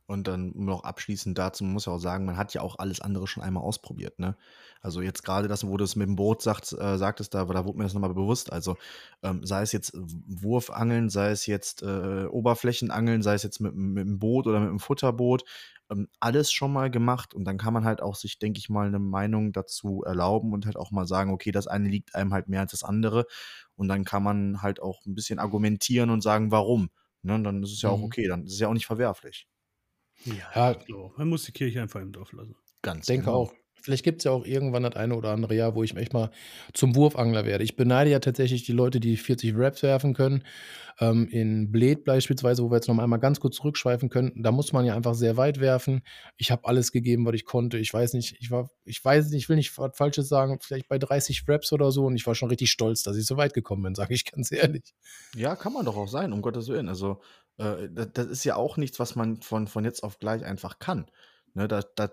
Speaker 2: Und dann noch abschließend dazu, man muss ja auch sagen, man hat ja auch alles andere schon einmal ausprobiert, ne? Also jetzt gerade das, wo du es mit dem Boot sagt, äh, sagtest, da, da wurde mir das nochmal bewusst. Also ähm, sei es jetzt Wurfangeln, sei es jetzt äh, Oberflächenangeln, sei es jetzt mit, mit dem Boot oder mit dem Futterboot, ähm, alles schon mal gemacht. Und dann kann man halt auch sich, denke ich mal, eine Meinung dazu erlauben und halt auch mal sagen, okay, das eine liegt einem halt mehr als das andere. Und dann kann man halt auch ein bisschen argumentieren und sagen, warum. Ne? Und dann ist es ja auch
Speaker 3: Mhm.
Speaker 2: okay, dann ist es ja auch nicht verwerflich.
Speaker 3: Ja.
Speaker 4: so. Man muss die Kirche einfach im Dorf lassen.
Speaker 2: Ganz
Speaker 3: denke
Speaker 2: genau.
Speaker 3: auch. Vielleicht gibt es ja auch irgendwann das eine oder andere Jahr, wo ich echt mal zum Wurfangler werde. Ich beneide ja tatsächlich die Leute, die 40 Raps werfen können. Ähm, in Bled beispielsweise, wo wir jetzt noch einmal ganz kurz zurückschweifen können, da muss man ja einfach sehr weit werfen. Ich habe alles gegeben, was ich konnte. Ich weiß nicht, ich war, ich weiß nicht, ich will nicht was Falsches sagen, vielleicht bei 30 Raps oder so und ich war schon richtig stolz, dass ich so weit gekommen bin, [laughs] sage ich ganz ehrlich.
Speaker 2: Ja, kann man doch auch sein, um Gottes Willen. Also, äh, das, das ist ja auch nichts, was man von, von jetzt auf gleich einfach kann. Ne, da, da,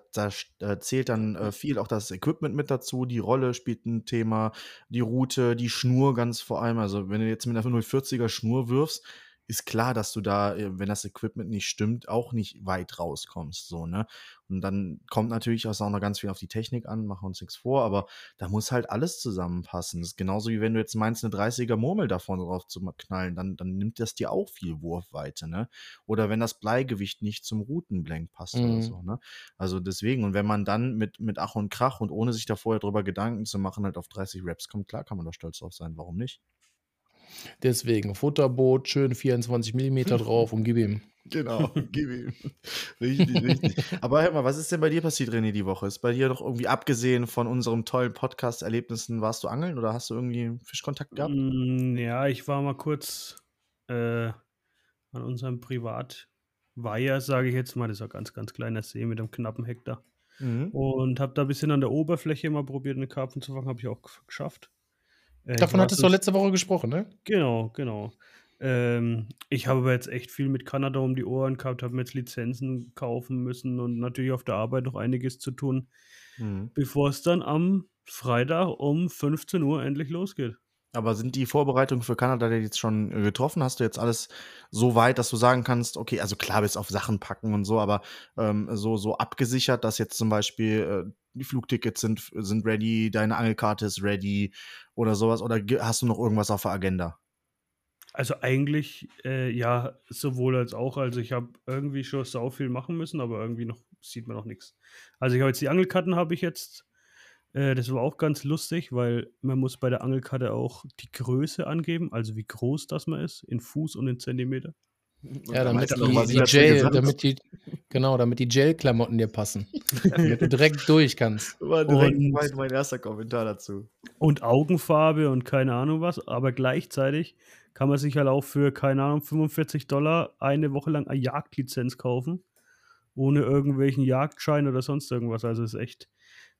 Speaker 2: da zählt dann äh, viel auch das Equipment mit dazu, die Rolle spielt ein Thema, die Route, die Schnur ganz vor allem. Also, wenn du jetzt mit einer 040er Schnur wirfst, ist klar, dass du da, äh, wenn das Equipment nicht stimmt, auch nicht weit rauskommst. So, ne? Und dann kommt natürlich auch noch ganz viel auf die Technik an, machen wir uns nichts vor, aber da muss halt alles zusammenpassen. Das ist genauso wie wenn du jetzt meinst, eine 30er Murmel davon drauf zu knallen, dann, dann nimmt das dir auch viel Wurfweite, ne? Oder wenn das Bleigewicht nicht zum Routenblank passt oder
Speaker 3: Mhm.
Speaker 2: so, ne? Also deswegen, und wenn man dann mit, mit Ach und Krach und ohne sich da vorher drüber Gedanken zu machen, halt auf 30 Raps kommt, klar kann man da stolz drauf sein, warum nicht?
Speaker 3: Deswegen Futterboot, schön 24 Millimeter [laughs] drauf und gib ihm.
Speaker 2: Genau, [laughs] gib ihm. Richtig, richtig. Aber hör mal, was ist denn bei dir passiert, René, die Woche? Ist bei dir doch irgendwie abgesehen von unserem tollen Podcast-Erlebnissen, warst du angeln oder hast du irgendwie Fischkontakt gehabt?
Speaker 4: Mm, Ja, ich war mal kurz äh, an unserem Privatweiher, sage ich jetzt mal. Das ist ein ganz, ganz kleiner See mit einem knappen Hektar.
Speaker 2: Mhm.
Speaker 4: Und habe da ein bisschen an der Oberfläche mal probiert, eine Karpfen zu fangen. Habe ich auch geschafft. Äh,
Speaker 3: Davon hattest du letzte Woche gesprochen, ne?
Speaker 4: Genau, genau. Ähm, ich habe aber jetzt echt viel mit Kanada um die Ohren gehabt, habe mir jetzt Lizenzen kaufen müssen und natürlich auf der Arbeit noch einiges zu tun,
Speaker 2: Mhm.
Speaker 4: bevor es dann am Freitag um 15 Uhr endlich losgeht.
Speaker 2: Aber sind die Vorbereitungen für Kanada jetzt schon äh, getroffen? Hast du jetzt alles so weit, dass du sagen kannst, okay, also klar, bis auf Sachen packen und so, aber ähm, so, so abgesichert, dass jetzt zum Beispiel äh, die Flugtickets sind, sind ready, deine Angelkarte ist ready oder sowas? Oder hast du noch irgendwas auf der Agenda?
Speaker 4: Also eigentlich, äh, ja, sowohl als auch. Also ich habe irgendwie schon sau viel machen müssen, aber irgendwie noch sieht man noch nichts. Also ich habe jetzt die Angelkarten habe ich jetzt. Äh, das war auch ganz lustig, weil man muss bei der Angelkarte auch die Größe angeben, also wie groß das man ist, in Fuß und in Zentimeter.
Speaker 3: Ja, damit die, die Gel,
Speaker 2: gesagt
Speaker 3: damit die, genau, damit die Gel-Klamotten dir passen. [laughs] damit du direkt durch kannst. [laughs]
Speaker 2: War direkt
Speaker 4: Und-
Speaker 2: mein, mein erster Kommentar dazu.
Speaker 4: und Augenfarbe und keine Ahnung was, aber gleichzeitig kann man sich halt auch für, keine Ahnung, 45 Dollar eine Woche lang eine Jagdlizenz kaufen, ohne irgendwelchen Jagdschein oder sonst irgendwas. Also ist echt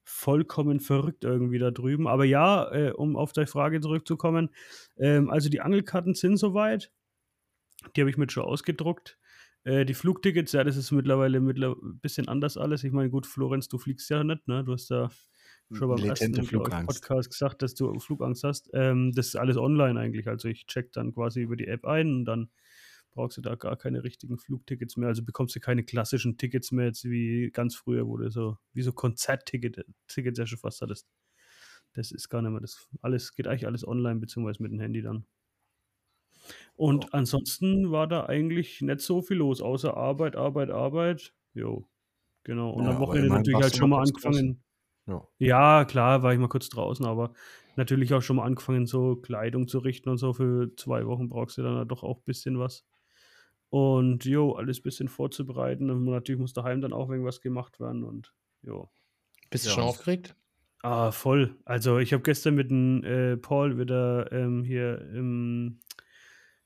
Speaker 4: vollkommen verrückt irgendwie da drüben. Aber ja, äh, um auf deine Frage zurückzukommen, ähm, also die Angelkarten sind soweit. Die habe ich mit schon ausgedruckt. Äh, die Flugtickets, ja, das ist mittlerweile ein bisschen anders alles. Ich meine, gut, Florenz, du fliegst ja nicht, ne? Du hast da schon beim ersten
Speaker 2: Latente Flugangst.
Speaker 4: Podcast gesagt, dass du Flugangst hast. Ähm, das ist alles online eigentlich. Also ich check dann quasi über die App ein und dann brauchst du da gar keine richtigen Flugtickets mehr. Also bekommst du keine klassischen Tickets mehr, jetzt wie ganz früher, wo du so, wie so Konzertticket, Tickets ja schon fast hattest. Das ist gar nicht mehr. Das alles geht eigentlich alles online, beziehungsweise mit dem Handy dann. Und ansonsten war da eigentlich nicht so viel los, außer Arbeit, Arbeit, Arbeit. Jo, genau. Und
Speaker 2: Ja,
Speaker 4: am Wochenende natürlich halt schon
Speaker 2: mal
Speaker 4: angefangen.
Speaker 2: Ja.
Speaker 4: Ja, klar, war ich mal kurz draußen, aber natürlich auch schon mal angefangen, so Kleidung zu richten und so. Für zwei Wochen brauchst du dann doch auch ein bisschen was. Und jo, alles ein bisschen vorzubereiten. Und natürlich muss daheim dann auch irgendwas gemacht werden. Und jo.
Speaker 3: Bist du
Speaker 2: Ja.
Speaker 3: schon aufgeregt?
Speaker 4: Ah, voll. Also ich habe gestern mit dem äh, Paul wieder ähm, hier ähm,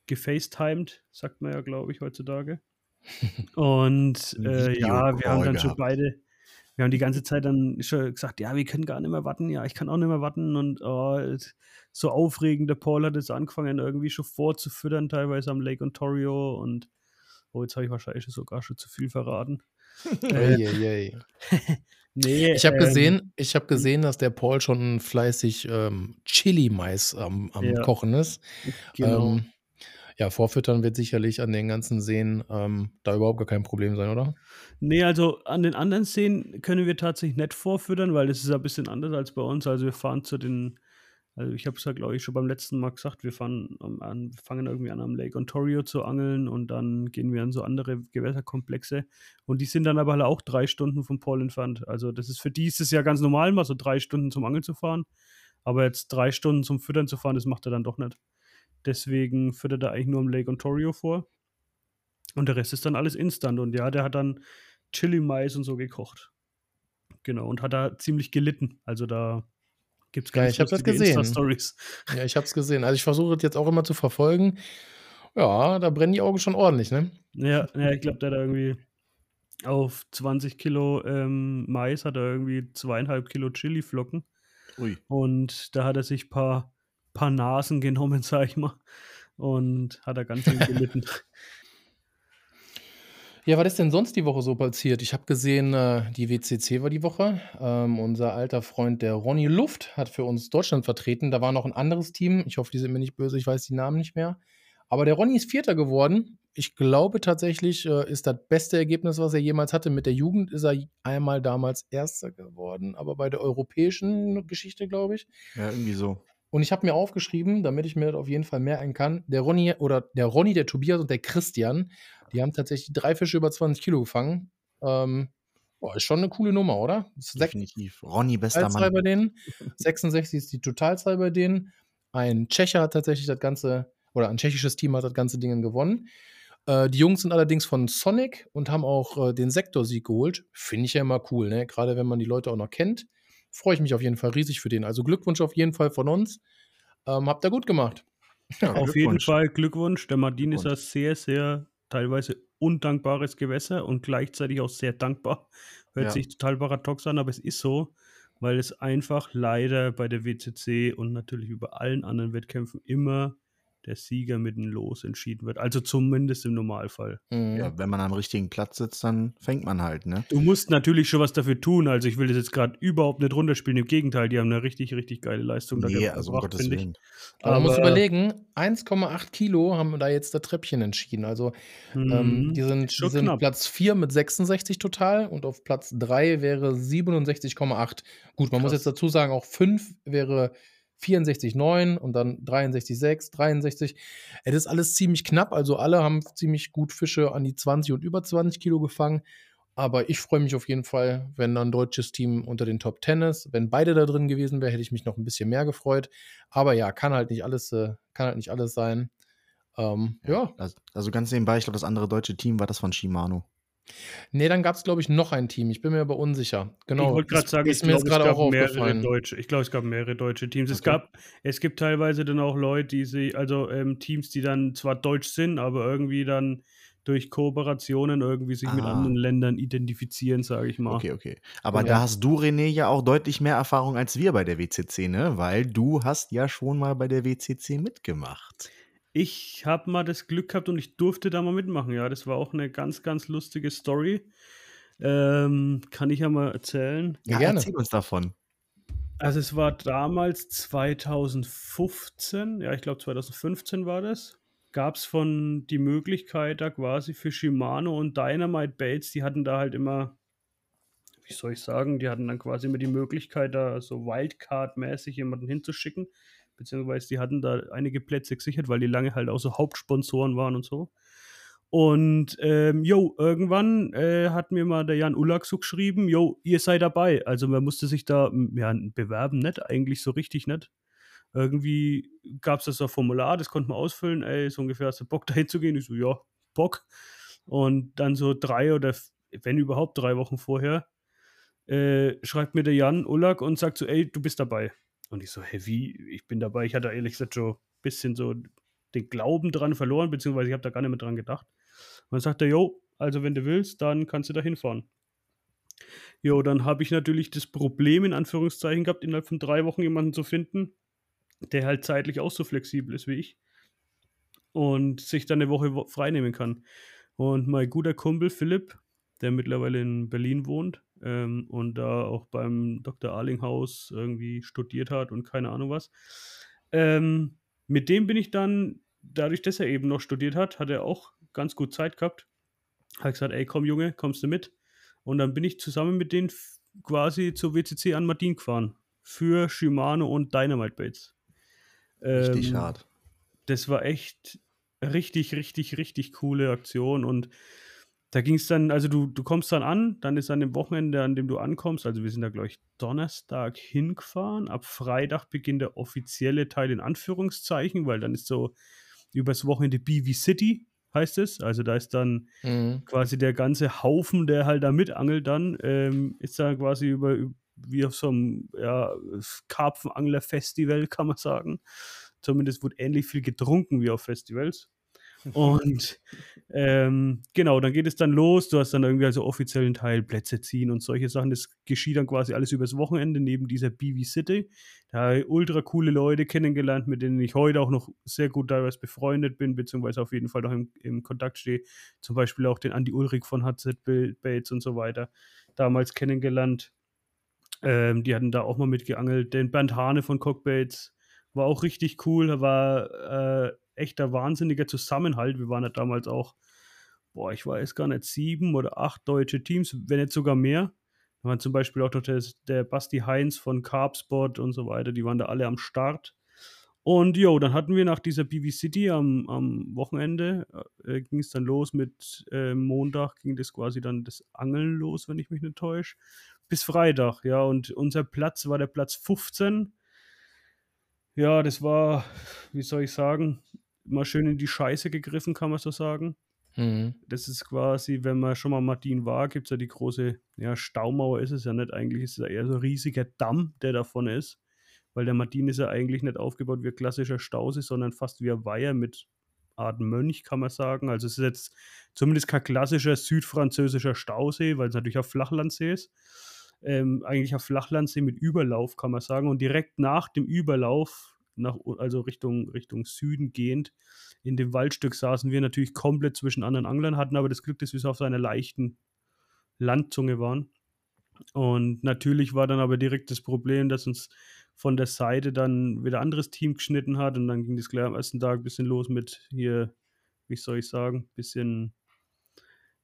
Speaker 4: gefacetimed, sagt man ja, glaube ich, heutzutage. [laughs] Und äh, ja, wir haben dann schon beide, wir haben die ganze Zeit dann schon gesagt, ja, wir können gar nicht mehr warten, ja, ich kann auch nicht mehr warten und oh, so aufregend. Der Paul hat jetzt angefangen, irgendwie schon vorzufüttern, teilweise am Lake Ontario und oh, jetzt habe ich wahrscheinlich sogar schon zu viel verraten. [laughs] Äh, [laughs] nee,
Speaker 3: Ich habe
Speaker 4: ähm,
Speaker 3: gesehen, ich habe gesehen, dass der Paul schon fleißig ähm, Chili-Mais am, am
Speaker 4: Ja.
Speaker 3: Kochen ist.
Speaker 4: Genau.
Speaker 3: Ähm, ja, Vorfüttern wird sicherlich an den ganzen Seen ähm, da überhaupt gar kein Problem sein, oder?
Speaker 4: Nee, also an den anderen Szenen können wir tatsächlich nicht vorfüttern, weil das ist ein bisschen anders als bei uns. Also wir fahren zu den, also ich habe es ja glaube ich schon beim letzten Mal gesagt, wir fahren an, fangen irgendwie an am Lake Ontario zu angeln und dann gehen wir an so andere Gewässerkomplexe und die sind dann aber alle auch drei Stunden von Paul entfernt. Also das ist für die ist es ja ganz normal, mal so drei Stunden zum Angeln zu fahren, aber jetzt drei Stunden zum Füttern zu fahren, das macht er dann doch nicht. Deswegen füttert er eigentlich nur am Lake Ontario vor. Und der Rest ist dann alles instant. Und ja, der hat dann Chili-Mais und so gekocht. Genau, und hat da ziemlich gelitten. Also da gibt es
Speaker 3: Ja, ich hab das gesehen.
Speaker 4: Insta-Stories.
Speaker 3: Ja, ich habe es gesehen. Also ich versuche das jetzt auch immer zu verfolgen. Ja, da brennen die Augen schon ordentlich, ne?
Speaker 4: Ja, ja, ich glaube, der hat da irgendwie auf 20 Kilo ähm, Mais hat er irgendwie zweieinhalb Kilo Chili-Flocken.
Speaker 2: Ui.
Speaker 4: Und da hat er sich ein paar, paar Nasen genommen, [laughs] sag ich mal. Und hat er ganz schön gelitten. [laughs]
Speaker 3: Ja, was ist denn sonst die Woche so passiert? Ich habe gesehen, äh, die WCC war die Woche. Ähm, unser alter Freund, der Ronny Luft, hat für uns Deutschland vertreten. Da war noch ein anderes Team. Ich hoffe, die sind mir nicht böse, ich weiß die Namen nicht mehr. Aber der Ronny ist Vierter geworden. Ich glaube tatsächlich, äh, ist das beste Ergebnis, was er jemals hatte. Mit der Jugend ist er einmal damals Erster geworden, aber bei der europäischen Geschichte, glaube ich.
Speaker 2: Ja, irgendwie so.
Speaker 3: Und ich habe mir aufgeschrieben, damit ich mir das auf jeden Fall merken kann, der Ronny oder der Ronny, der Tobias und der Christian, die haben tatsächlich drei Fische über 20 Kilo gefangen. Ähm, boah, ist schon eine coole Nummer, oder?
Speaker 2: Definitiv. Ronny, bester
Speaker 3: Totalzahl
Speaker 2: Mann.
Speaker 3: bei denen. 66 ist die Totalzahl bei denen. Ein Tschecher hat tatsächlich das Ganze, oder ein tschechisches Team hat das ganze Ding gewonnen. Äh, die Jungs sind allerdings von Sonic und haben auch äh, den Sektorsieg geholt. Finde ich ja immer cool, ne? Gerade wenn man die Leute auch noch kennt. Freue ich mich auf jeden Fall riesig für den. Also Glückwunsch auf jeden Fall von uns. Ähm, habt ihr gut gemacht.
Speaker 2: Ja,
Speaker 4: Auf jeden. Fall Glückwunsch. Der Martin ist ein sehr, sehr teilweise undankbares Gewässer und gleichzeitig auch sehr dankbar. Hört
Speaker 2: Ja.
Speaker 4: sich total paradox an, aber es ist so, weil es einfach leider bei der WCC und natürlich über allen anderen Wettkämpfen immer der Sieger mit dem Los entschieden wird. Also zumindest im Normalfall.
Speaker 3: Mhm.
Speaker 2: Ja, wenn man am richtigen Platz sitzt, dann fängt man halt, ne?
Speaker 4: Du musst natürlich schon was dafür tun. Also ich will das jetzt gerade überhaupt nicht runterspielen. Im Gegenteil, die haben eine richtig, richtig geile Leistung da
Speaker 2: Nee,
Speaker 4: ge-
Speaker 2: also um
Speaker 4: gebracht,
Speaker 2: Gottes. Willen.
Speaker 3: Aber man muss
Speaker 4: Aber-
Speaker 3: überlegen, 1,8 Kilo haben da jetzt das Treppchen entschieden. Also ähm,
Speaker 4: Mhm.
Speaker 3: die sind, die
Speaker 4: Schon
Speaker 3: sind. Platz 4 mit 66 total und auf Platz 3 wäre 67,8. Gut, man muss
Speaker 4: Krass.
Speaker 3: jetzt dazu sagen, auch 5 wäre 64,9 und dann 63,6, 63. Es ist alles ziemlich knapp, also alle haben ziemlich gut Fische an die 20 und über 20 Kilo gefangen. Aber ich freue mich auf jeden Fall, wenn dann ein deutsches Team unter den Top Ten ist. Wenn beide da drin gewesen wären, hätte ich mich noch ein bisschen mehr gefreut. Aber ja, kann halt nicht alles, äh, kann halt nicht alles sein. Ähm, ja.
Speaker 2: Also, also ganz nebenbei, ich glaube, das andere deutsche Team war das von Shimano.
Speaker 3: Nee, dann gab es, glaube ich, noch ein Team. Ich bin mir aber unsicher. Genau.
Speaker 4: Ich wollte gerade sagen,
Speaker 3: ist
Speaker 4: ich
Speaker 3: mir
Speaker 4: glaube, es gab
Speaker 3: auch
Speaker 4: mehrere deutsche. Ich glaube, es gab mehrere deutsche Teams. Es
Speaker 2: Okay.
Speaker 4: gab, es gibt teilweise dann auch Leute, die sie, also ähm, Teams, die dann zwar deutsch sind, aber irgendwie dann durch Kooperationen irgendwie sich mit
Speaker 2: Ah.
Speaker 4: anderen Ländern identifizieren, sage ich mal.
Speaker 2: Okay, okay. Aber
Speaker 3: Ja.
Speaker 2: da hast du, René, ja auch deutlich mehr Erfahrung als wir bei der WCC, ne? Weil du hast ja schon mal bei der WCC mitgemacht.
Speaker 4: Ich habe mal das Glück gehabt und ich durfte da mal mitmachen. Ja, das war auch eine ganz, ganz lustige Story. Ähm, kann ich ja mal erzählen.
Speaker 3: Ja, gerne.
Speaker 2: erzähl uns davon.
Speaker 4: Also es war damals 2015, ja, ich glaube 2015 war das. Gab es von die Möglichkeit da quasi für Shimano und Dynamite Baits, die hatten da halt immer, wie soll ich sagen, die hatten dann quasi immer die Möglichkeit, da so Wildcard-mäßig jemanden hinzuschicken. Beziehungsweise die hatten da einige Plätze gesichert, weil die lange halt auch so Hauptsponsoren waren und so. Und ähm, irgendwann äh, hat mir mal der Jan Ullak so geschrieben, jo, ihr seid dabei. Also man musste sich da ja, bewerben, nicht eigentlich so richtig nicht. Irgendwie gab es das ein Formular, das konnte man ausfüllen, ey, so ungefähr hast du Bock [laughs] dahin zu gehen? Ich so, ja, Bock. Und dann so drei oder wenn überhaupt drei Wochen vorher äh, schreibt mir der Jan Ullak und sagt so, ey, du bist dabei. Und ich so, hä, wie? Ich bin dabei. Ich hatte ehrlich gesagt schon ein bisschen so den Glauben dran verloren, beziehungsweise ich habe da gar nicht mehr dran gedacht. Und dann sagt er, jo, also wenn du willst, dann kannst du da hinfahren. Jo, dann habe ich natürlich das Problem in Anführungszeichen gehabt, innerhalb von drei Wochen jemanden zu finden, der halt zeitlich auch so flexibel ist wie ich und sich dann eine Woche wo- freinehmen kann. Und mein guter Kumpel Philipp, der mittlerweile in Berlin wohnt ähm, und da auch beim Dr. Arlinghaus irgendwie studiert hat und keine Ahnung was, ähm, mit dem bin ich dann, dadurch, dass er eben noch studiert hat, hat er auch ganz gut Zeit gehabt. Hat gesagt, ey, komm Junge, kommst du mit? Und dann bin ich zusammen mit denen quasi zur WCC an Martin gefahren. Für Shimano und Dynamite Baits.
Speaker 2: Richtig
Speaker 4: Ähm,
Speaker 2: hart.
Speaker 4: das war echt richtig, richtig, richtig coole Aktion. Und da ging es dann, also du, du kommst dann an, dann ist an dem Wochenende, an dem du ankommst, also wir sind da, glaube ich, Donnerstag hingefahren. Ab Freitag beginnt der offizielle Teil in Anführungszeichen, weil dann ist so übers Wochenende BV City, heißt es. Also da ist dann
Speaker 3: Mhm.
Speaker 4: quasi der ganze Haufen, der halt da mitangelt dann, ähm, ist dann quasi über, wie auf so einem ja, Karpfenangler-Festival, kann man sagen. Zumindest wurde ähnlich viel getrunken wie auf Festivals. Und ähm, genau, dann geht es dann los. Du hast dann irgendwie also offiziellen Teil Plätze ziehen und solche Sachen. Das geschieht dann quasi alles übers Wochenende neben dieser BV City. Da ultra coole Leute kennengelernt, mit denen ich heute auch noch sehr gut teilweise befreundet bin, beziehungsweise auf jeden Fall noch im, im Kontakt stehe. Zum Beispiel auch den Andy Ulrich von HZ Bates und so weiter. Damals kennengelernt. Ähm, die hatten da auch mal mitgeangelt. Den Bernd Hane von Cockbaits war auch richtig cool. Er war äh, echter wahnsinniger Zusammenhalt. Wir waren ja damals auch, boah, ich weiß gar nicht, sieben oder acht deutsche Teams, wenn nicht sogar mehr. Da waren zum Beispiel auch der, der Basti Heinz von Carpspot und so weiter, die waren da alle am Start. Und jo, dann hatten wir nach dieser BB City am, am Wochenende, äh, ging es dann los mit äh, Montag, ging das quasi dann das Angeln los, wenn ich mich nicht täusche, bis Freitag, ja. Und unser Platz war der Platz 15. Ja, das war, wie soll ich sagen, mal schön in die Scheiße gegriffen, kann man so sagen.
Speaker 3: Mhm.
Speaker 4: Das ist quasi, wenn man schon mal Martin war, gibt es ja die große, ja, Staumauer ist es ja nicht, eigentlich ist es ja eher so ein riesiger Damm, der davon ist. Weil der Martin ist ja eigentlich nicht aufgebaut wie ein klassischer Stausee, sondern fast wie ein Weiher mit Art Mönch, kann man sagen. Also es ist jetzt zumindest kein klassischer südfranzösischer Stausee, weil es natürlich ein Flachlandsee ist. Ähm, eigentlich ein Flachlandsee mit Überlauf, kann man sagen. Und direkt nach dem Überlauf, nach, also Richtung, Richtung Süden gehend, in dem Waldstück saßen wir natürlich komplett zwischen anderen Anglern, hatten aber das Glück, dass wir so auf so einer leichten Landzunge waren. Und natürlich war dann aber direkt das Problem, dass uns von der Seite dann wieder ein anderes Team geschnitten hat und dann ging das gleich am ersten Tag ein bisschen los mit hier, wie soll ich sagen, bisschen,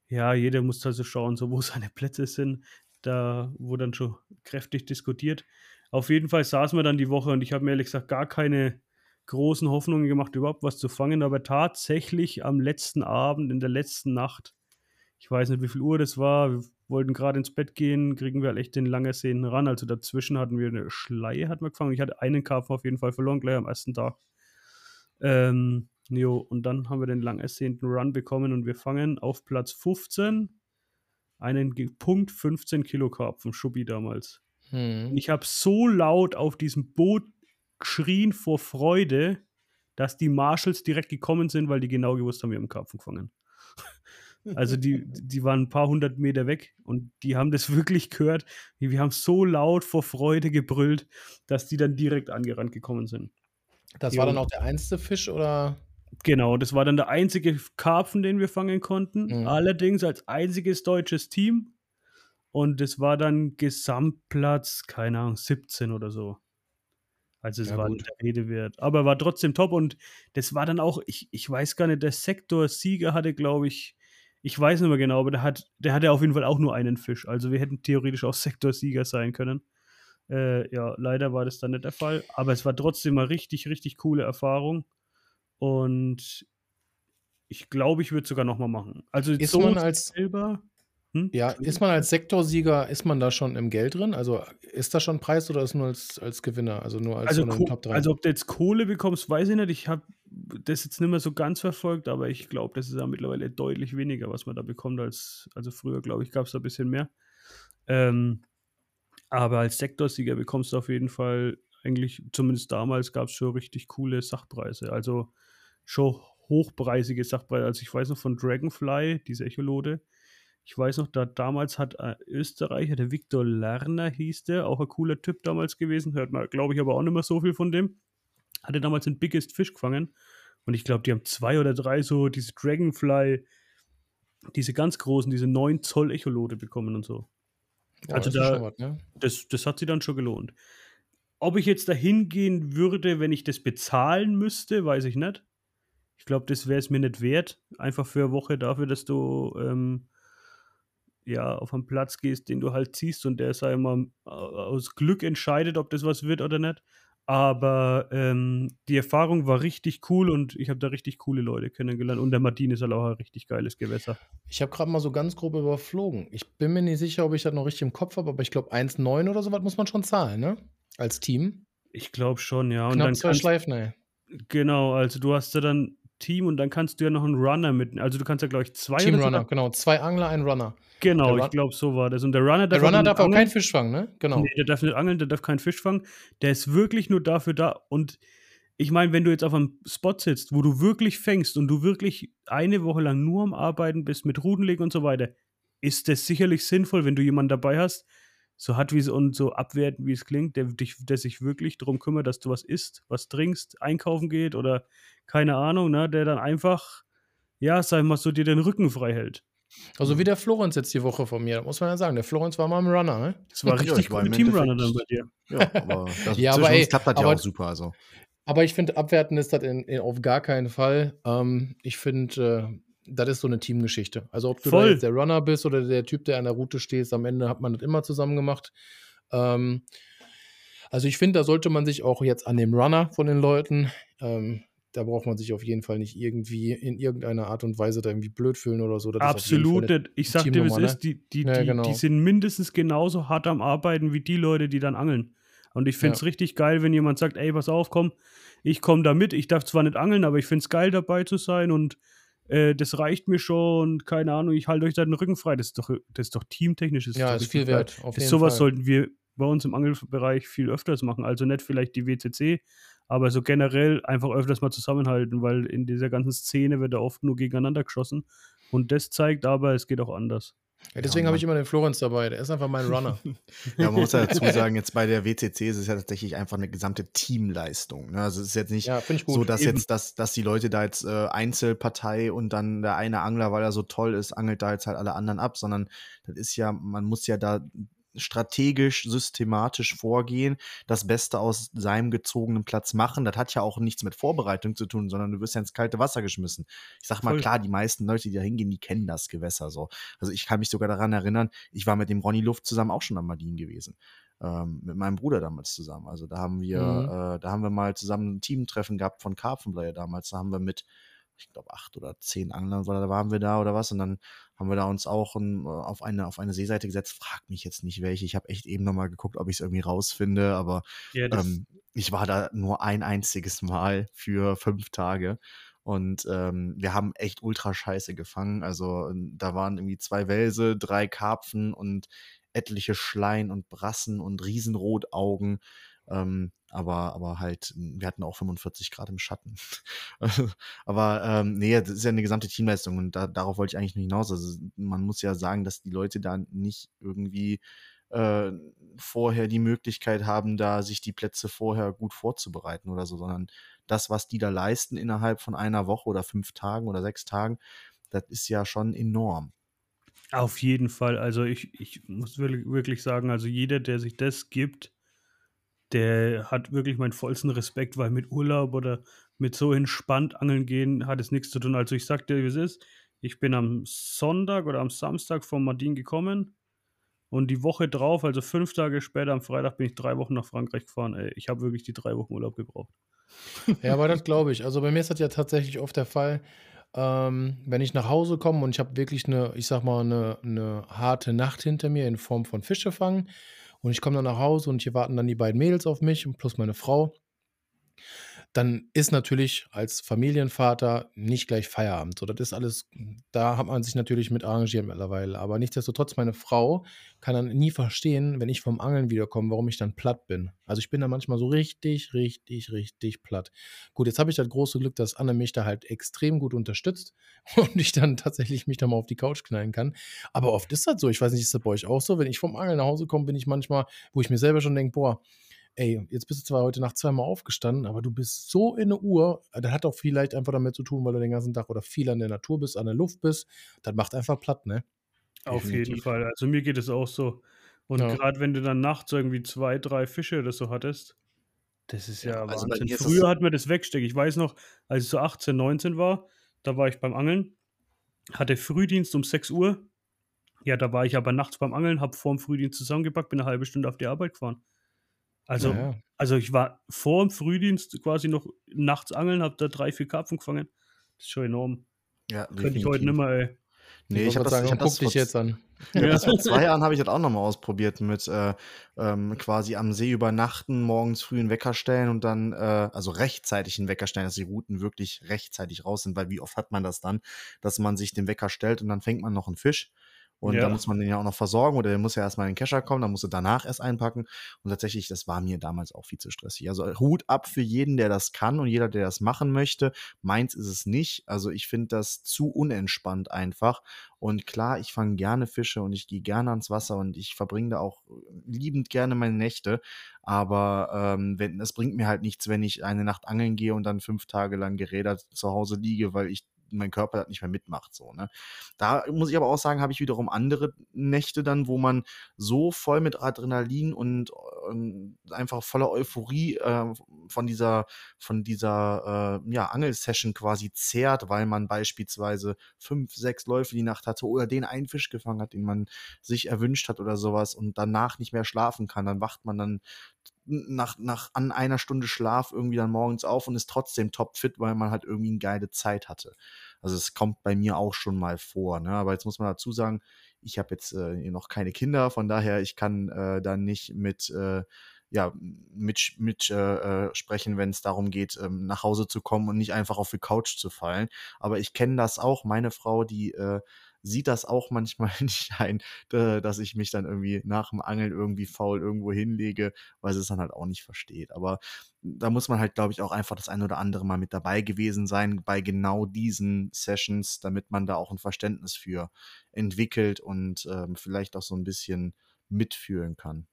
Speaker 4: ja, jeder muss also schauen, so wo [laughs] seine Plätze sind. Da wurde dann schon kräftig diskutiert. Auf jeden Fall saßen wir dann die Woche und ich habe mir ehrlich gesagt gar keine großen Hoffnungen gemacht, überhaupt was zu fangen, aber tatsächlich am letzten Abend, in der letzten Nacht, ich weiß nicht, wie viel Uhr das war, wir wollten gerade ins Bett gehen, kriegen wir halt echt den Langerseen ran. Also dazwischen hatten wir eine Schleie, hatten wir gefangen. Ich hatte einen Karpfen auf jeden Fall verloren, gleich am ersten Tag. Ähm, Jo, und dann haben wir den lang ersehnten Run bekommen und wir fangen auf Platz 15 einen Punkt 15 Kilo Karpfen, Schuppi damals.
Speaker 3: Hm.
Speaker 4: ich habe so laut auf diesem Boot geschrien vor Freude, dass die Marshals direkt gekommen sind, weil die genau gewusst haben, wir haben Karpfen gefangen. [laughs] Also die, die waren ein paar hundert Meter weg und die haben das [laughs] wirklich gehört. Wir haben so laut vor Freude gebrüllt, dass die dann direkt angerannt gekommen sind.
Speaker 3: Das
Speaker 4: Jo.
Speaker 3: war dann auch der einzige Fisch oder?
Speaker 4: Genau, das war dann der einzige Karpfen, den wir fangen konnten.
Speaker 3: Mhm.
Speaker 4: Allerdings als einziges deutsches Team. Und das war dann Gesamtplatz, keine Ahnung, 17 oder so. Also es
Speaker 3: Ja,
Speaker 4: war
Speaker 3: gut.
Speaker 4: nicht der Rede wert. Aber war trotzdem top. Und das war dann auch, ich, ich weiß gar nicht, der Sektor-Sieger hatte, glaube ich, ich weiß nicht mehr genau, aber der, hat, der hatte auf jeden Fall auch nur einen Fisch. Also wir hätten theoretisch auch [laughs] Sektor-Sieger sein können. Äh, ja, leider war das dann nicht der Fall. Aber es war trotzdem eine richtig, richtig coole Erfahrung. Und ich glaube, ich würde es sogar nochmal machen. Also
Speaker 3: Ist
Speaker 4: so
Speaker 3: man als-
Speaker 4: selber. Hm?
Speaker 3: Ja, ist man als Sektorsieger, ist man da schon im Geld drin? Also ist das schon Preis oder ist nur als, als Gewinner? Also nur als
Speaker 4: Also,
Speaker 3: Top 3?
Speaker 4: also ob du jetzt Kohle bekommst, weiß ich nicht. Ich habe das jetzt nicht mehr so ganz verfolgt, aber ich glaube, das ist ja mittlerweile deutlich weniger, was man da bekommt als also früher, glaube ich, gab es da ein bisschen mehr. Ähm, aber als Sektorsieger bekommst du auf jeden Fall eigentlich, zumindest damals gab es schon richtig coole Sachpreise. Also schon hochpreisige Sachpreise. Also ich weiß noch von Dragonfly, diese Echolode. Ich weiß noch, da damals hat ein Österreicher, der Viktor Lerner hieß der, auch ein cooler Typ damals gewesen, hört man, glaube ich, aber auch nicht mehr so viel von dem. Hatte damals den Biggest Fish gefangen und ich glaube, die haben zwei oder drei so diese Dragonfly, diese ganz großen, diese 9 Zoll Echolode bekommen und so.
Speaker 3: Ja,
Speaker 4: also
Speaker 3: das
Speaker 4: da-
Speaker 3: was, ne?
Speaker 4: Das, das hat sie dann schon gelohnt. Ob ich jetzt dahin gehen würde, wenn ich das bezahlen müsste, weiß ich nicht. Ich glaube, das wäre es mir nicht wert. Einfach für eine Woche dafür, dass du ähm, ja auf einen Platz gehst, den du halt ziehst und der, ich mal, au- aus Glück entscheidet, ob das was wird oder nicht. Aber ähm, die Erfahrung war richtig cool und ich habe da richtig coole Leute kennengelernt. Und der Martin ist halt auch ein richtig geiles Gewässer.
Speaker 3: Ich habe gerade mal so ganz grob überflogen. Ich bin mir nicht sicher, ob ich das noch richtig im Kopf habe, aber ich glaube 1,9 oder sowas muss man schon zahlen, ne? Als Team.
Speaker 4: Ich glaube schon, ja. Und
Speaker 3: Knapp
Speaker 4: dann
Speaker 3: zwei Schleifen, ey.
Speaker 4: Genau, also du hast ja dann Team und dann kannst du ja noch einen Runner mit. Also du kannst ja, glaube ich, zwei
Speaker 3: Team Runner, genau. Zwei Angler, ein Runner.
Speaker 4: Genau, ich glaube, so war das. Und der Runner darf
Speaker 3: Der Runner
Speaker 4: nicht
Speaker 3: darf auch keinen Fisch fangen, ne? Genau.
Speaker 4: Nee, der darf nicht angeln, der darf keinen Fisch fangen. Der ist wirklich nur dafür da. Und ich meine, wenn du jetzt auf einem Spot sitzt, wo du wirklich fängst und du wirklich eine Woche lang nur am Arbeiten bist mit Rudenlegen und so weiter, ist das sicherlich sinnvoll, wenn du jemanden dabei hast, so hat wie es und so abwertend wie es klingt, der, dich, der sich wirklich darum kümmert, dass du was isst, was trinkst, einkaufen geht oder keine Ahnung, ne, der dann einfach, ja, sag ich mal, so dir den Rücken frei hält.
Speaker 3: Also wie der Florenz jetzt die Woche von mir, muss man ja sagen. Der Florenz war mal im Runner, ne?
Speaker 4: Das war
Speaker 2: Ja,
Speaker 4: richtig
Speaker 2: ich war
Speaker 4: cool Teamrunner dann bei dir.
Speaker 2: Ja, aber das, [laughs]
Speaker 3: Ja,
Speaker 2: zwischen
Speaker 3: aber ey,
Speaker 2: uns klappt das ja
Speaker 3: aber-
Speaker 2: auch super. Also.
Speaker 3: Aber ich finde, abwerten ist das in, in, auf gar keinen Fall. Ähm, ich finde, äh, das ist so eine Teamgeschichte. Also ob du
Speaker 4: Voll.
Speaker 3: da jetzt der Runner bist oder der Typ, der an der Route stehst, am Ende hat man das immer zusammen gemacht. Ähm, also ich finde, da sollte man sich auch jetzt an dem Runner von den Leuten, ähm, da braucht man sich auf jeden Fall nicht irgendwie in irgendeiner Art und Weise da irgendwie blöd fühlen oder so. Das ist
Speaker 4: Absolut nicht. Ich sag dir, wie es
Speaker 3: Teamnummer, ne?
Speaker 4: ist, die, die,
Speaker 3: Ja,
Speaker 4: die,
Speaker 3: genau.
Speaker 4: die sind mindestens genauso hart am Arbeiten wie die Leute, die dann angeln. Und ich finde es
Speaker 3: Ja.
Speaker 4: richtig geil, wenn jemand sagt, ey, pass auf, komm, ich komme da mit. Ich darf zwar nicht angeln, aber ich finde es geil, dabei zu sein und äh, das reicht mir schon keine Ahnung, ich halte euch da den Rücken frei. Das ist doch, das ist doch teamtechnisch. Das
Speaker 3: Ja, ist viel wert. Auf
Speaker 4: Das,
Speaker 3: jeden
Speaker 4: sowas
Speaker 3: Fall.
Speaker 4: sollten wir bei uns im Angelbereich viel öfters machen. Also nicht vielleicht die WCC, aber so generell einfach öfters mal zusammenhalten, weil in dieser ganzen Szene wird da oft nur gegeneinander geschossen. Und das zeigt aber, es geht auch anders.
Speaker 3: Ja, deswegen
Speaker 2: Ja,
Speaker 3: habe ich immer den Florenz dabei. Der ist einfach mein Runner. [laughs]
Speaker 2: Ja, man muss ja dazu sagen, jetzt bei der WCC ist es ja tatsächlich einfach eine gesamte Teamleistung. Ne? Also es ist jetzt nicht
Speaker 3: ja,
Speaker 2: so, dass
Speaker 4: Eben.
Speaker 2: jetzt, dass, dass die Leute da jetzt äh, Einzelpartei und dann der eine Angler, weil er so toll ist, angelt da jetzt halt alle anderen ab, sondern das ist ja, man muss ja da strategisch, systematisch vorgehen, das Beste aus seinem gezogenen Platz machen. Das hat ja auch nichts mit Vorbereitung zu tun, sondern du wirst ja ins kalte Wasser geschmissen. Ich sag mal,
Speaker 4: Voll.
Speaker 2: klar, die meisten Leute, die da hingehen, die kennen das Gewässer so. Also ich kann mich sogar daran erinnern, ich war mit dem Ronny Luft zusammen auch schon am Martin gewesen. Ähm, mit meinem Bruder damals zusammen. Also da haben wir,
Speaker 3: Mhm.
Speaker 2: äh, da haben wir mal zusammen ein Teamtreffen gehabt von Karpfenbleier damals. Da haben wir mit, ich glaube, acht oder zehn Anglern oder da waren wir da oder was. Und dann haben wir da uns auch ein, äh, auf, eine, auf eine Seeseite gesetzt. Frag mich jetzt nicht welche. Ich habe echt eben nochmal geguckt, ob ich es irgendwie rausfinde. Aber
Speaker 4: Ja,
Speaker 2: ähm, ich war da nur ein einziges Mal für fünf Tage. Und ähm, wir haben echt ultra scheiße gefangen. Also da waren irgendwie zwei Welse, drei Karpfen und etliche Schleien und Brassen und Riesenrotaugen. Ähm, aber, aber halt, wir hatten auch 45 Grad im Schatten. [laughs] aber ähm, nee, das ist ja eine gesamte Teamleistung und da, darauf wollte ich eigentlich nur hinaus. Also man muss ja sagen, dass die Leute da nicht irgendwie äh, vorher die Möglichkeit haben, da sich die Plätze vorher gut vorzubereiten oder so, sondern das, was die da leisten innerhalb von einer Woche oder fünf Tagen oder sechs Tagen, das ist ja schon enorm.
Speaker 4: Auf jeden Fall. Also ich, ich muss wirklich sagen, also jeder, der sich das gibt, der hat wirklich meinen vollsten Respekt, weil mit Urlaub oder mit so entspannt angeln gehen hat es nichts zu tun. Also ich sag dir, wie es ist. Ich bin am Sonntag oder am Samstag von Martin gekommen und die Woche drauf, also fünf Tage später, am Freitag, bin ich drei Wochen nach Frankreich gefahren. Ey, ich habe wirklich die drei Wochen Urlaub gebraucht. [laughs]
Speaker 3: Ja, aber das glaube ich. Also bei mir ist das ja tatsächlich oft der Fall, ähm, wenn ich nach Hause komme und ich habe wirklich eine, ich sag mal, eine, eine harte Nacht hinter mir in Form von Fische fangen und ich komme dann nach Hause und hier warten dann die beiden Mädels auf mich und plus meine Frau dann ist natürlich als Familienvater nicht gleich Feierabend. So, das ist alles, da hat man sich natürlich mit arrangiert mittlerweile. Aber nichtsdestotrotz, meine Frau kann dann nie verstehen, wenn ich vom Angeln wiederkomme, warum ich dann platt bin. Also ich bin da manchmal so richtig, richtig, richtig platt. Gut, jetzt habe ich das große Glück, dass Anne mich da halt extrem gut unterstützt [laughs] und ich dann tatsächlich mich da mal auf die Couch knallen kann. Aber oft ist das so. Ich weiß nicht, ist das bei euch auch so? Wenn ich vom Angeln nach Hause komme, bin ich manchmal, wo ich mir selber schon denke, boah, ey, jetzt bist du zwar heute Nacht zweimal aufgestanden, aber du bist so in der Uhr. Äh, das hat auch vielleicht einfach damit zu tun, weil du den ganzen Tag oder viel an der Natur bist, an der Luft bist. Das macht einfach platt, ne?
Speaker 4: Auf Definitiv. jeden Fall. Also mir geht es auch so. Und ja. gerade wenn du dann nachts irgendwie zwei, drei Fische oder so hattest, das ist ja, ja also Wahnsinn. Früher hat mir das wegsteckt. Ich weiß noch, als ich so 18, 19 war, da war ich beim Angeln, hatte Frühdienst um 6 Uhr. Ja, da war ich aber nachts beim Angeln, habe vor dem Frühdienst zusammengepackt, bin eine halbe Stunde auf die Arbeit gefahren. Also, ja, ja. also ich war vor dem Frühdienst quasi noch nachts angeln, habe da drei, vier Karpfen gefangen. Das ist schon enorm. Ja, Könnte ich heute nicht mehr, ey.
Speaker 2: Nee, ich, ich habe das, sagen, ich hab das dich jetzt an. Ja. Das vor zwei [laughs] Jahren habe ich das auch nochmal ausprobiert mit äh, ähm, quasi am See übernachten, morgens früh einen Wecker stellen und dann, äh, also rechtzeitig einen Wecker stellen, dass die Routen wirklich rechtzeitig raus sind, weil wie oft hat man das dann, dass man sich den Wecker stellt und dann fängt man noch einen Fisch und ja. da muss man den ja auch noch versorgen oder der muss ja erstmal in den Kescher kommen, dann musst du danach erst einpacken. Und tatsächlich, das war mir damals auch viel zu stressig. Also Hut ab für jeden, der das kann und jeder, der das machen möchte. Meins ist es nicht. Also ich finde das zu unentspannt einfach. Und klar, ich fange gerne Fische und ich gehe gerne ans Wasser und ich verbringe da auch liebend gerne meine Nächte. Aber ähm, wenn, das bringt mir halt nichts, wenn ich eine Nacht angeln gehe und dann fünf Tage lang gerädert zu Hause liege, weil ich mein Körper das nicht mehr mitmacht. So, ne? Da muss ich aber auch sagen, habe ich wiederum andere Nächte dann, wo man so voll mit Adrenalin und äh, einfach voller Euphorie äh, von dieser, von dieser äh, ja, Angelsession quasi zehrt, weil man beispielsweise fünf, sechs Läufe die Nacht hatte oder den einen Fisch gefangen hat, den man sich erwünscht hat oder sowas und danach nicht mehr schlafen kann. Dann wacht man dann nach, nach an einer Stunde Schlaf irgendwie dann morgens auf und ist trotzdem topfit, weil man halt irgendwie eine geile Zeit hatte. Also es kommt bei mir auch schon mal vor. Ne? Aber jetzt muss man dazu sagen, ich habe jetzt äh, noch keine Kinder, von daher ich kann äh, da nicht mit äh, ja, mit, mit äh, äh sprechen, wenn es darum geht, ähm, nach Hause zu kommen und nicht einfach auf die Couch zu fallen. Aber ich kenne das auch. Meine Frau, die äh, sieht das auch manchmal [laughs] nicht ein, dass ich mich dann irgendwie nach dem Angeln irgendwie faul irgendwo hinlege, weil sie es dann halt auch nicht versteht. Aber da muss man halt, glaube ich, auch einfach das ein oder andere Mal mit dabei gewesen sein bei genau diesen Sessions, damit man da auch ein Verständnis für entwickelt und ähm, vielleicht auch so ein bisschen mitfühlen kann.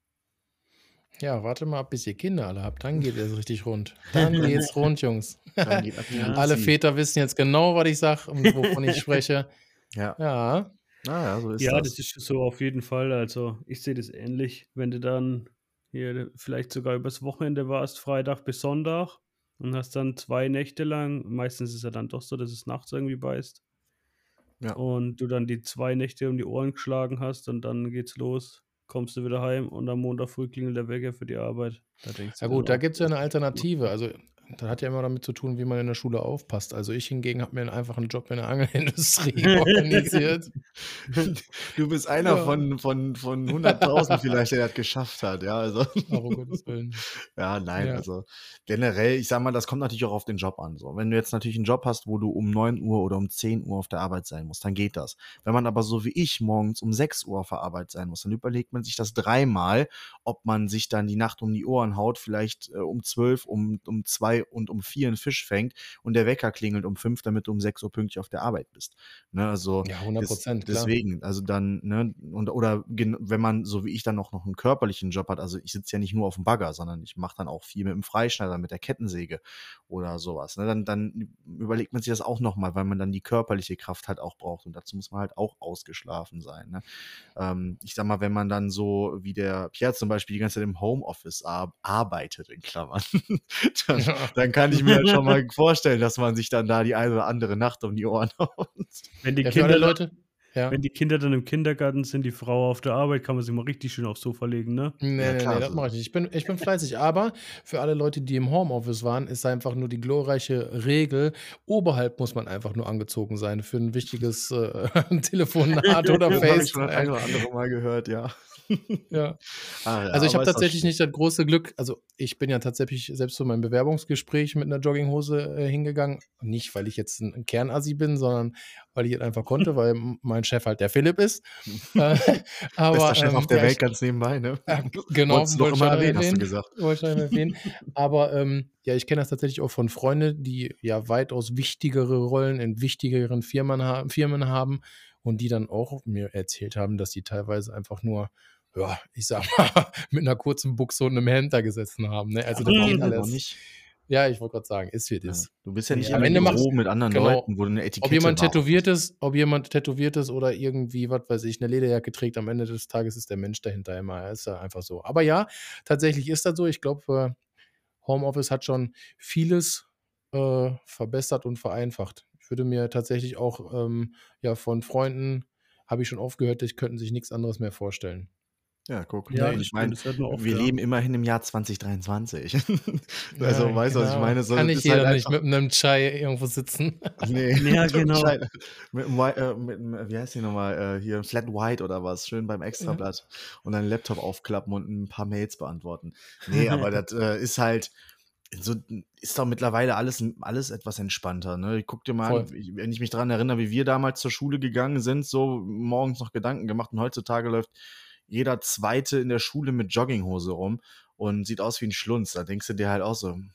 Speaker 3: Ja, warte mal, bis ihr Kinder alle habt, dann geht es richtig rund. [laughs] Dann geht's rund, Jungs. [laughs] alle Väter wissen jetzt genau, was ich sage und wovon ich spreche.
Speaker 2: Ja. Ja.
Speaker 4: Naja, so ist ja, das. das ist so auf jeden Fall. Also, ich sehe das ähnlich. Wenn du dann hier vielleicht sogar übers Wochenende warst, Freitag bis Sonntag, und hast dann zwei Nächte lang, meistens ist es ja dann doch so, dass es nachts irgendwie beißt. Ja. Und du dann die zwei Nächte um die Ohren geschlagen hast und dann geht's los kommst du wieder heim und am Montag früh klingelt der Wecker für die Arbeit.
Speaker 3: ja gut, da gibt es ja eine Alternative. Also das hat ja immer damit zu tun, wie man in der Schule aufpasst. Also ich hingegen habe mir einen Job in der Angelindustrie [laughs] organisiert.
Speaker 2: Du bist einer
Speaker 3: Ja.
Speaker 2: von, von, von 100.000 vielleicht, der das geschafft hat, ja, also.
Speaker 3: Ach, Gottes Willen.
Speaker 2: Ja, nein,
Speaker 3: Ja.
Speaker 2: also generell, ich sag mal, das kommt natürlich auch auf den Job an. So. Wenn du jetzt natürlich einen Job hast, wo du um 9 Uhr oder um 10 Uhr auf der Arbeit sein musst, dann geht das. Wenn man aber so wie ich morgens um 6 Uhr auf der Arbeit sein muss, dann überlegt man sich das dreimal, ob man sich dann die Nacht um die Ohren haut, vielleicht äh, um 12, um, um 2 und um 4 einen Fisch fängt und der Wecker klingelt um 5, damit du um 6 Uhr pünktlich auf der Arbeit bist. Ne, also
Speaker 3: Ja, 100
Speaker 2: des-
Speaker 3: Prozent.
Speaker 2: Deswegen, also dann, ne, und, oder wenn man, so wie ich dann auch noch einen körperlichen Job hat, also ich sitze ja nicht nur auf dem Bagger, sondern ich mache dann auch viel mit dem Freischneider, mit der Kettensäge oder sowas. Ne, dann, dann überlegt man sich das auch nochmal, weil man dann die körperliche Kraft halt auch braucht. Und dazu muss man halt auch ausgeschlafen sein. Ne? Ähm, ich sag mal, wenn man dann so wie der Pierre zum Beispiel die ganze Zeit im Homeoffice ar arbeitet, in Klammern, [laughs] dann, dann kann ich mir halt schon mal vorstellen, dass man sich dann da die eine oder andere Nacht um die Ohren [laughs] haut.
Speaker 4: Wenn die,
Speaker 3: Ja,
Speaker 4: Kinder,
Speaker 3: Leute. Ja.
Speaker 4: wenn die Kinder dann im Kindergarten sind, die Frau auf der Arbeit, kann man sich mal richtig schön aufs Sofa legen, ne?
Speaker 3: Nee,
Speaker 2: Ja,
Speaker 3: nee,
Speaker 2: klar,
Speaker 3: nee, das mache ich nicht. Ich bin, ich bin fleißig, aber für alle Leute, die im Homeoffice waren, ist einfach nur die glorreiche Regel, oberhalb muss man einfach nur angezogen sein für ein wichtiges äh, [laughs] Telefonat [laughs] oder
Speaker 2: Das habe ich schon das eine
Speaker 3: FaceTime.
Speaker 2: oder andere Mal gehört, ja.
Speaker 3: Ja.
Speaker 2: Ah, ja,
Speaker 3: Also ich habe tatsächlich nicht das große Glück, also ich bin ja tatsächlich selbst zu meinem Bewerbungsgespräch mit einer Jogginghose äh, hingegangen. Nicht, weil ich jetzt ein, ein Kernassi bin, sondern weil ich es einfach konnte, [laughs] weil mein Chef halt der Philipp ist. [laughs] Äh, aber,
Speaker 2: Bester Chef
Speaker 3: ähm,
Speaker 2: auf der
Speaker 3: ja,
Speaker 2: Welt
Speaker 3: ich-
Speaker 2: ganz nebenbei, ne? [laughs]
Speaker 3: G- genau,
Speaker 2: Wolltest
Speaker 3: wollte ich ja
Speaker 2: erwähnen, hast du gesagt.
Speaker 3: Wollte ich erwähnen. Aber ähm, ja, ich kenne das tatsächlich auch von Freunden, die ja weitaus wichtigere Rollen in wichtigeren Firmen, ha Firmen haben und die dann auch mir erzählt haben, dass die teilweise einfach nur, ja, ich sag mal, [laughs] mit einer kurzen Buchse und einem Hemd da gesessen haben. Ne? Also das
Speaker 4: Mhm.
Speaker 3: geht alles.
Speaker 2: nicht.
Speaker 3: Ja, am Ende sagen, ist wie es
Speaker 2: Ja. Du bist ja nicht
Speaker 3: Ja, am Ende
Speaker 2: Büro mit anderen
Speaker 3: genau.
Speaker 2: Leuten, wo du eine Etikette
Speaker 3: Ob jemand
Speaker 2: brauchst.
Speaker 3: tätowiert ist, ob jemand tätowiert ist oder irgendwie, was weiß ich, eine Lederjacke trägt, am Ende des Tages ist der Mensch dahinter immer. Ist ja einfach so. Aber ja, tatsächlich ist das so. Ich glaube, äh, Homeoffice hat schon vieles äh, verbessert und vereinfacht. Ich würde mir tatsächlich auch ähm, ja, von Freunden, habe ich schon oft gehört, die könnten sich nichts anderes mehr vorstellen.
Speaker 2: Ja, guck.
Speaker 4: Ja,
Speaker 2: und
Speaker 4: das
Speaker 2: ich meine,
Speaker 4: oft,
Speaker 2: wir
Speaker 4: ja.
Speaker 2: leben immerhin im Jahr 2023. [laughs] also,
Speaker 3: Ja,
Speaker 2: weißt du, was ich
Speaker 3: genau.
Speaker 2: meine? So,
Speaker 3: Kann nicht
Speaker 2: ist halt
Speaker 3: nicht mit einem Chai irgendwo sitzen. [laughs]
Speaker 2: Nee. [laughs]
Speaker 4: Ja, genau.
Speaker 2: Mit, Whi- äh, mit, dem- wie heißt die nochmal? Äh, hier, Flat White oder was? Schön beim Extrablatt. Und dann Laptop aufklappen und ein paar Mails beantworten. Nee, aber das äh, ist halt. So ist doch mittlerweile alles, alles etwas entspannter. Ne? Guck dir mal an, ich- wenn ich mich daran erinnere, wie wir damals zur Schule gegangen sind, so morgens noch Gedanken gemacht und heutzutage läuft jeder Zweite in der Schule mit Jogginghose rum und sieht aus wie ein Schlunz. Da denkst du dir halt auch so, hm,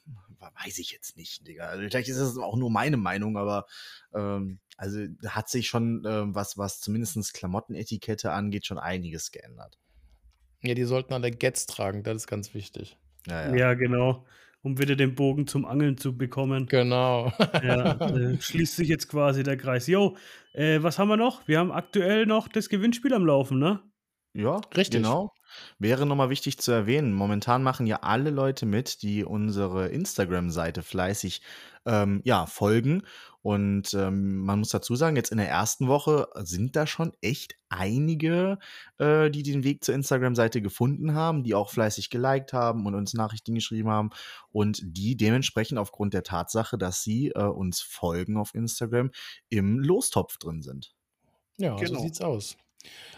Speaker 2: weiß ich jetzt nicht, Digga. Also vielleicht ist das auch nur meine Meinung, aber ähm, also hat sich schon, ähm, was, was zumindest Klamottenetikette angeht, schon einiges geändert.
Speaker 3: Ja, die sollten alle Gets tragen, das ist ganz wichtig.
Speaker 2: Ja,
Speaker 4: Ja,
Speaker 2: ja.
Speaker 4: genau. Um wieder den Bogen zum Angeln zu bekommen.
Speaker 3: Genau.
Speaker 4: Ja, äh, schließt sich jetzt quasi der Kreis. Jo, äh, was haben wir noch? Wir haben aktuell noch das Gewinnspiel am Laufen, ne?
Speaker 2: Ja,
Speaker 3: Richtig.
Speaker 2: genau. Wäre nochmal wichtig zu erwähnen, momentan machen ja alle Leute mit, die unsere Instagram-Seite fleißig ähm, ja, folgen. Und ähm, man muss dazu sagen, jetzt in der ersten Woche sind da schon echt einige, äh, die den Weg zur Instagram-Seite gefunden haben, die auch fleißig geliked haben und uns Nachrichten geschrieben haben und die dementsprechend aufgrund der Tatsache, dass sie äh, uns folgen auf Instagram, im Lostopf drin sind.
Speaker 3: Ja,
Speaker 4: Genau.
Speaker 3: so sieht's aus.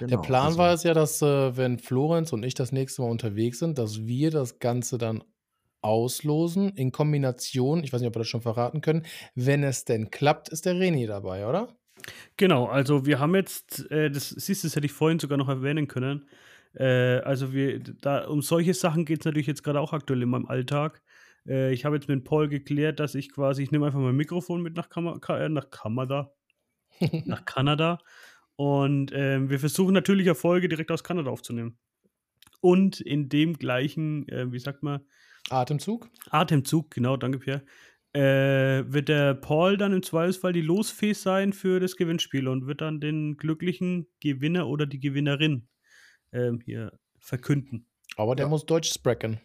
Speaker 3: Der
Speaker 2: Genau,
Speaker 3: Plan
Speaker 2: also-
Speaker 3: war es ja, dass äh, wenn Florenz und ich das nächste Mal unterwegs sind, dass wir das Ganze dann auslosen in Kombination, ich weiß nicht, ob wir das schon verraten können, wenn es denn klappt, ist der Reni dabei, oder?
Speaker 4: Genau, also wir haben jetzt, äh, das siehst du, das hätte ich vorhin sogar noch erwähnen können. Äh, also wir, da, um solche Sachen geht es natürlich jetzt gerade auch aktuell in meinem Alltag. Äh, ich habe jetzt mit Paul geklärt, dass ich quasi, ich nehme einfach mein Mikrofon mit nach, Kam Ka äh, nach Kanada, [laughs] nach Kanada. Und ähm, wir versuchen natürlich Erfolge direkt aus Kanada aufzunehmen. Und in dem gleichen, äh, wie sagt man,
Speaker 3: Atemzug?
Speaker 4: Atemzug, genau, danke Pierre, äh, wird der Paul dann im Zweifelsfall die Losfee sein für das Gewinnspiel und wird dann den glücklichen Gewinner oder die Gewinnerin ähm, hier verkünden.
Speaker 3: Aber der
Speaker 2: Ja.
Speaker 3: muss Deutsch sprechen.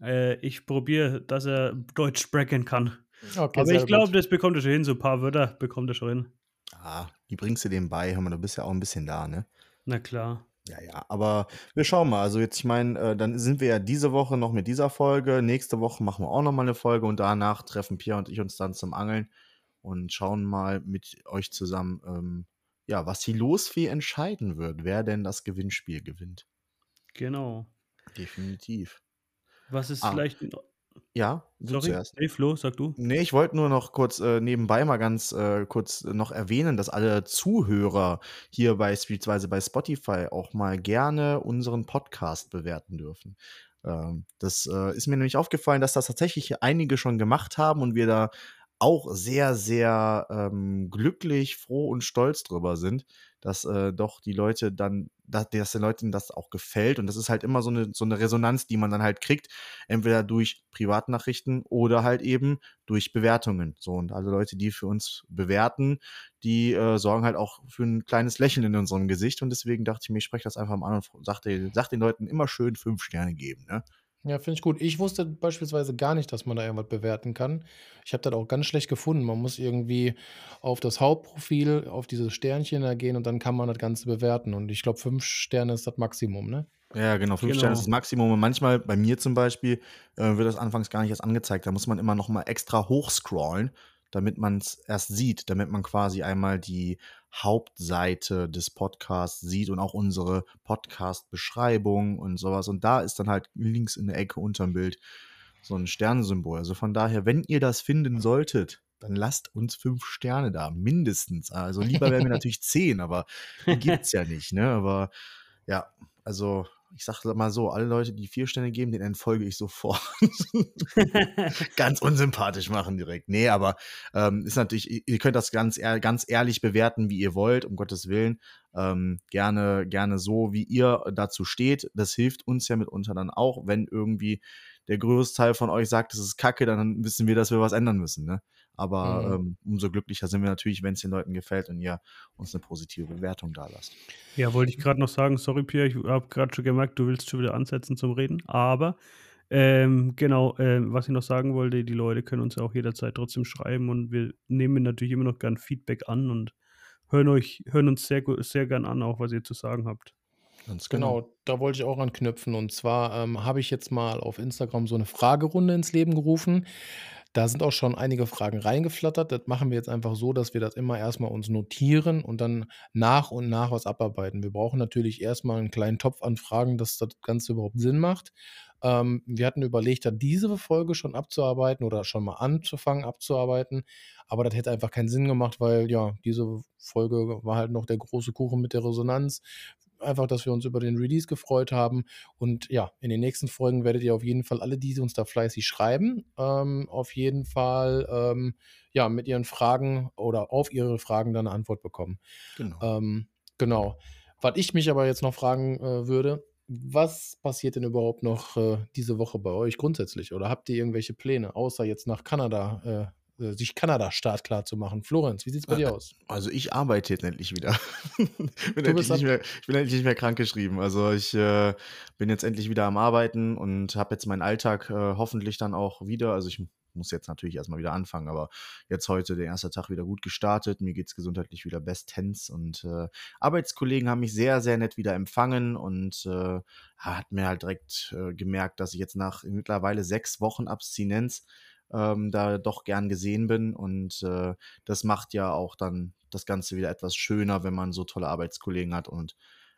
Speaker 4: Äh, ich probiere, dass er Deutsch sprechen kann.
Speaker 3: Okay,
Speaker 4: Aber ich glaube, das bekommt er schon hin. So ein paar Wörter bekommt er schon hin.
Speaker 2: Ah, die bringst du dem bei. Hör mal, du bist ja auch ein bisschen da, ne?
Speaker 4: Na klar.
Speaker 2: Ja, ja, aber wir schauen mal. Also jetzt, ich meine, äh, dann sind wir ja diese Woche noch mit dieser Folge. Nächste Woche machen wir auch noch mal eine Folge und danach treffen Pierre und ich uns dann zum Angeln und schauen mal mit euch zusammen, ähm, ja, was die Losfee entscheiden wird, wer denn das Gewinnspiel gewinnt.
Speaker 4: Genau.
Speaker 2: Definitiv.
Speaker 4: Was ist
Speaker 2: Ah.
Speaker 4: vielleicht.
Speaker 2: Ja, du
Speaker 4: Sorry,
Speaker 2: zuerst.
Speaker 4: hey Flo, sag du.
Speaker 2: Nee, ich wollte nur noch kurz äh, nebenbei mal ganz äh, kurz noch erwähnen, dass alle Zuhörer hier beispielsweise bei Spotify auch mal gerne unseren Podcast bewerten dürfen. Ähm, das äh, ist mir nämlich aufgefallen, dass das tatsächlich einige schon gemacht haben und wir da auch sehr, sehr ähm, glücklich, froh und stolz drüber sind, dass äh, doch die Leute dann, dass, dass den Leuten das auch gefällt. Und das ist halt immer so eine, so eine Resonanz, die man dann halt kriegt, entweder durch Privatnachrichten oder halt eben durch Bewertungen. So, und alle Leute, die für uns bewerten, die äh, sorgen halt auch für ein kleines Lächeln in unserem Gesicht. Und deswegen dachte ich mir, ich spreche das einfach mal an und sag, den- sag den Leuten immer schön fünf Sterne geben. Ne?
Speaker 3: Ja, finde ich gut. Ich wusste beispielsweise gar nicht, dass man da irgendwas bewerten kann. Ich habe das auch ganz schlecht gefunden. Man muss irgendwie auf das Hauptprofil, auf dieses Sternchen da gehen und dann kann man das Ganze bewerten. Und ich glaube, fünf Sterne ist das Maximum, ne?
Speaker 2: Ja, genau, fünf
Speaker 4: Genau.
Speaker 2: Sterne ist das Maximum. Und manchmal, bei mir zum Beispiel, äh, wird das anfangs gar nicht erst angezeigt. Da muss man immer noch mal extra hochscrollen, damit man es erst sieht, damit man quasi einmal die Hauptseite des Podcasts sieht und auch unsere Podcast-Beschreibung und sowas. Und da ist dann halt links in der Ecke unterm Bild so ein Sternsymbol. Also von daher, wenn ihr das finden solltet, dann lasst uns fünf Sterne da, mindestens. Also lieber wären wir [laughs] natürlich zehn, aber die gibt's ja nicht, ne? Aber ja, also ich sag mal so, alle Leute, die vier Sterne geben, denen entfolge ich sofort. [laughs] ganz unsympathisch machen direkt. Nee, aber ähm, ist natürlich, ihr- könnt das ganz, ganz ehrlich bewerten, wie ihr wollt, um Gottes Willen. Ähm, gerne, gerne so, wie ihr dazu steht. Das hilft uns ja mitunter dann auch, wenn irgendwie der größte Teil von euch sagt, das ist kacke, dann wissen wir, dass wir was ändern müssen. Ne? Aber
Speaker 3: Mhm.
Speaker 2: ähm, umso glücklicher sind wir natürlich, wenn es den Leuten gefällt und ihr uns eine positive Bewertung da lasst.
Speaker 4: Ja, wollte ich gerade noch sagen, sorry Pierre, ich habe gerade schon gemerkt, du willst schon wieder ansetzen zum Reden, aber ähm, genau, ähm, was ich noch sagen wollte, die Leute können uns ja auch jederzeit trotzdem schreiben und wir nehmen natürlich immer noch gern Feedback an und hören euch, hören uns sehr, sehr gern an, auch was ihr zu sagen habt.
Speaker 2: Ganz
Speaker 3: Genau, da wollte ich auch anknüpfen. Und zwar ähm, habe ich jetzt mal auf Instagram so eine Fragerunde ins Leben gerufen. Da sind auch schon einige Fragen reingeflattert. Das machen wir jetzt einfach so, dass wir das immer erstmal uns notieren und dann nach und nach was abarbeiten. Wir brauchen natürlich erstmal einen kleinen Topf an Fragen, dass das Ganze überhaupt Sinn macht. Ähm, wir hatten überlegt, da diese Folge schon abzuarbeiten oder schon mal anzufangen abzuarbeiten. Aber das hätte einfach keinen Sinn gemacht, weil ja, diese Folge war halt noch der große Kuchen mit der Resonanz einfach, dass wir uns über den Release gefreut haben. Und ja, in den nächsten Folgen werdet ihr auf jeden Fall alle, die uns da fleißig schreiben, ähm, auf jeden Fall ähm, ja, mit ihren Fragen oder auf ihre Fragen dann eine Antwort bekommen.
Speaker 2: Genau.
Speaker 3: Ähm, genau. Was ich mich aber jetzt noch fragen äh, würde, was passiert denn überhaupt noch äh, diese Woche bei euch grundsätzlich? Oder habt ihr irgendwelche Pläne, außer jetzt nach Kanada, äh, sich Kanada startklar zu machen? Florenz, wie sieht es bei dir aus?
Speaker 2: Also ich arbeite jetzt endlich wieder. [laughs] bin endlich nicht mehr, ich bin endlich nicht mehr krankgeschrieben. Also ich äh, bin jetzt endlich wieder am Arbeiten und habe jetzt meinen Alltag äh, hoffentlich dann auch wieder. Also ich muss jetzt natürlich erstmal wieder anfangen, aber jetzt heute der erste Tag wieder gut gestartet. Mir geht's gesundheitlich wieder bestens und äh, Arbeitskollegen haben mich sehr, sehr nett wieder empfangen und äh, hat mir halt direkt äh, gemerkt, dass ich jetzt nach mittlerweile sechs Wochen Abstinenz ähm, da doch gern gesehen bin und äh, das macht ja auch dann das Ganze wieder etwas schöner, wenn man so tolle Arbeitskollegen hat und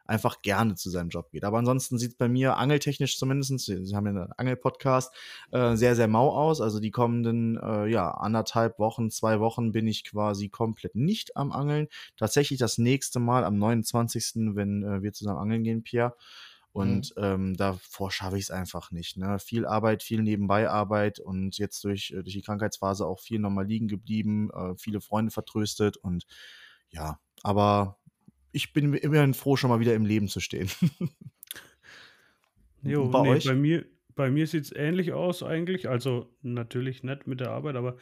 Speaker 2: einfach gerne zu seinem Job geht. Aber ansonsten sieht es bei mir angeltechnisch zumindest, Sie haben ja einen Angel-Podcast, äh, sehr, sehr mau aus. Also die kommenden, äh, ja, anderthalb Wochen, zwei Wochen bin ich quasi komplett nicht am Angeln. Tatsächlich das nächste Mal am 29., wenn äh, wir zusammen angeln gehen, Pierre. Und ähm, davor schaffe ich es einfach nicht. Ne? Viel Arbeit, viel Nebenbeiarbeit und jetzt durch, äh, durch die Krankheitsphase auch viel nochmal liegen geblieben, äh, viele Freunde vertröstet und ja, aber ich bin immerhin froh, schon mal wieder im Leben zu stehen. [laughs]
Speaker 4: Jo,
Speaker 2: bei
Speaker 4: nee,
Speaker 2: euch?
Speaker 4: bei mir, bei mir sieht es ähnlich aus eigentlich. Also natürlich nicht mit der Arbeit, aber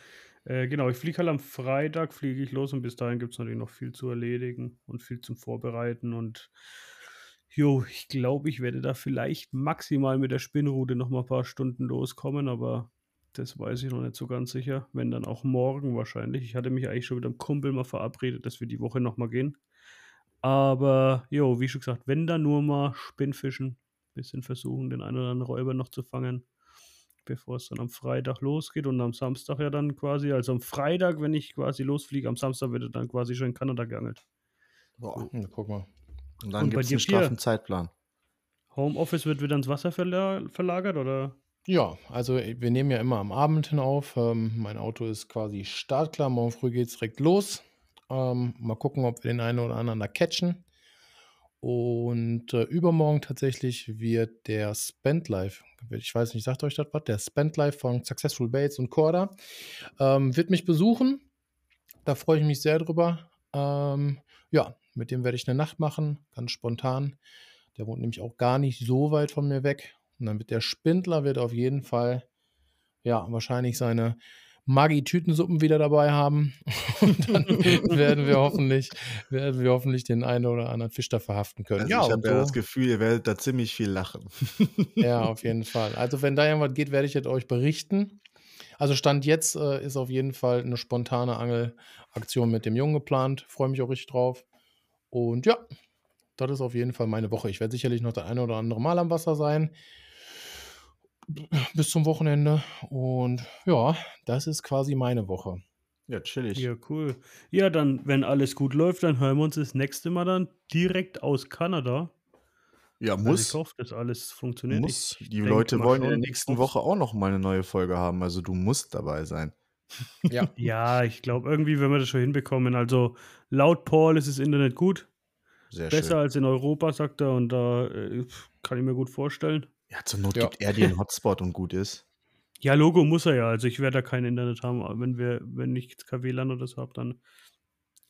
Speaker 4: äh, genau, ich fliege halt am Freitag, fliege ich los und bis dahin gibt es natürlich noch viel zu erledigen und viel zum Vorbereiten. Und jo, ich glaube, ich werde da vielleicht maximal mit der Spinnroute noch mal ein paar Stunden loskommen, aber das weiß ich noch nicht so ganz sicher. Wenn dann auch morgen wahrscheinlich. Ich hatte mich eigentlich schon mit einem Kumpel mal verabredet, dass wir die Woche noch mal gehen. Aber, jo, wie schon gesagt, wenn dann nur mal Spinnfischen. Bisschen versuchen, den einen oder anderen Räuber noch zu fangen, bevor es dann am Freitag losgeht und am Samstag ja dann quasi, also am Freitag, wenn ich quasi losfliege, am Samstag wird er dann quasi schon in Kanada geangelt.
Speaker 2: Boah.
Speaker 3: Guck mal.
Speaker 2: Und dann gibt es einen straffen? Zeitplan.
Speaker 4: Homeoffice wird wieder ins Wasser verla verlagert oder?
Speaker 3: Ja, also äh, wir nehmen ja immer am Abend hin auf. Ähm, mein Auto ist quasi startklar. Morgen früh geht es direkt los. Ähm, mal gucken, ob wir den einen oder anderen da catchen. Und äh, übermorgen tatsächlich wird der Spend Live, ich weiß nicht, sagt euch das was, der Spend Live von Successful Bates und Corda, ähm, wird mich besuchen. Da freue ich mich sehr drüber. Ähm, ja, mit dem werde ich eine Nacht machen, ganz spontan. Der wohnt nämlich auch gar nicht so weit von mir weg. Und dann wird der Spindler wird auf jeden Fall, ja, wahrscheinlich seine Maggi-Tütensuppen wieder dabei haben. [laughs] Und dann [laughs] werden wir hoffentlich, werden wir hoffentlich den einen oder anderen Fisch da verhaften können.
Speaker 2: Also
Speaker 3: ja,
Speaker 2: ich habe ja das
Speaker 3: so,
Speaker 2: Gefühl, ihr werdet da ziemlich viel lachen. [laughs]
Speaker 3: ja, auf jeden Fall. Also wenn da irgendwas geht, werde ich jetzt euch berichten. Also Stand jetzt äh, ist auf jeden Fall eine spontane Angelaktion mit dem Jungen geplant. Freue mich auch richtig drauf. Und ja, das ist auf jeden Fall meine Woche. Ich werde sicherlich noch das eine oder andere Mal am Wasser sein. Bis zum Wochenende. Und ja, das ist quasi meine Woche.
Speaker 2: Ja, chillig.
Speaker 4: Ja, cool. Ja, dann, wenn alles gut läuft, dann hören wir uns das nächste Mal dann direkt aus Kanada.
Speaker 2: Ja,
Speaker 4: Also ich
Speaker 2: muss.
Speaker 4: hoffe, dass alles funktioniert.
Speaker 2: muss.
Speaker 4: Ich
Speaker 2: Die Leute wollen in der nächsten
Speaker 4: Ich
Speaker 2: Woche auch noch mal eine neue Folge haben. Also du musst dabei sein.
Speaker 3: Ja, [laughs]
Speaker 4: Ja, ich glaube, irgendwie werden wir das schon hinbekommen. Also laut Paul ist das Internet gut.
Speaker 2: Sehr
Speaker 4: Besser
Speaker 2: schön.
Speaker 4: als in Europa, sagt er. Und da äh, kann ich mir gut vorstellen.
Speaker 2: Ja, zur Not
Speaker 3: Ja.
Speaker 2: gibt er dir einen Hotspot und gut ist.
Speaker 4: Ja, Logo muss er ja. Also ich werde da kein Internet haben. Aber wenn wir, wenn ich jetzt kein WLAN oder so habe, dann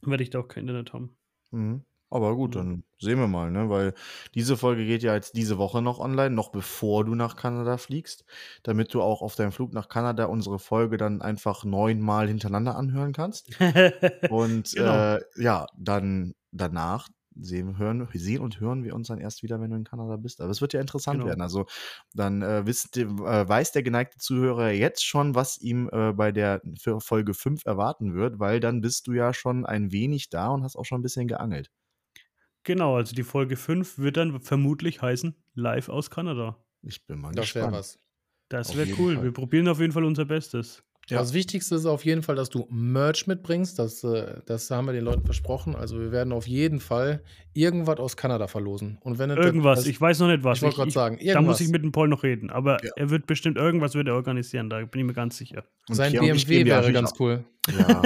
Speaker 4: werde ich da auch kein Internet haben.
Speaker 2: Mhm. Aber gut,
Speaker 4: Ja.
Speaker 2: dann sehen wir mal, ne? Weil diese Folge geht ja jetzt diese Woche noch online, noch bevor du nach Kanada fliegst, damit du auch auf deinem Flug nach Kanada unsere Folge dann einfach neunmal hintereinander anhören kannst. [laughs] Und
Speaker 4: Genau.
Speaker 2: äh, ja, dann danach sehen, hören, sehen und hören wir uns dann erst wieder, wenn du in Kanada bist. Aber es wird ja interessant
Speaker 4: Genau.
Speaker 2: werden. Also dann äh, wisst, ihr- äh, weiß der geneigte Zuhörer jetzt schon, was ihm äh, bei der für Folge 5 erwarten wird, weil dann bist du ja schon ein wenig da und hast auch schon ein bisschen geangelt.
Speaker 4: Genau, also die Folge 5 wird dann vermutlich heißen Live aus Kanada.
Speaker 2: Ich bin mal
Speaker 3: das wäre
Speaker 2: gespannt.
Speaker 3: was.
Speaker 4: Das wäre cool.
Speaker 2: Fall.
Speaker 4: Wir probieren auf jeden Fall unser Bestes.
Speaker 2: Ja.
Speaker 3: Das Wichtigste ist auf jeden Fall, dass du Merch mitbringst. Das, äh, das haben wir den Leuten versprochen. Also wir werden auf jeden Fall irgendwas aus Kanada verlosen. Und wenn
Speaker 4: Irgendwas,
Speaker 3: das,
Speaker 4: ich weiß noch nicht was.
Speaker 3: ich wollte gerade sagen,
Speaker 4: Da
Speaker 3: irgendwas.
Speaker 4: muss ich mit dem Paul noch reden. Aber
Speaker 2: Ja.
Speaker 4: er wird bestimmt irgendwas wird er organisieren, da bin ich mir ganz sicher.
Speaker 2: Und
Speaker 3: Sein
Speaker 2: Pierre und ich
Speaker 3: BMW wäre ganz
Speaker 2: auch-
Speaker 3: cool.
Speaker 2: Ja,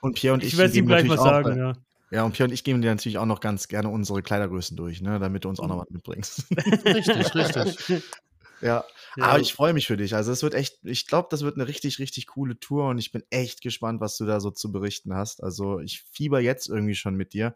Speaker 2: und Pierre und [laughs] ich,
Speaker 4: Ich werde es ihm gleich
Speaker 2: auch,
Speaker 4: sagen,
Speaker 2: äh,
Speaker 4: ja.
Speaker 2: Ja, und Pierre und ich geben dir natürlich auch noch ganz gerne unsere Kleidergrößen durch, ne, damit du uns auch noch was mitbringst. [laughs]
Speaker 3: Richtig, richtig. [laughs]
Speaker 2: ja,
Speaker 4: Ja.
Speaker 2: aber ich freue mich für dich. Also es wird echt, ich glaube, das wird eine richtig, richtig coole Tour und ich bin echt gespannt, was du da so zu berichten hast. Also ich fieber jetzt irgendwie schon mit dir,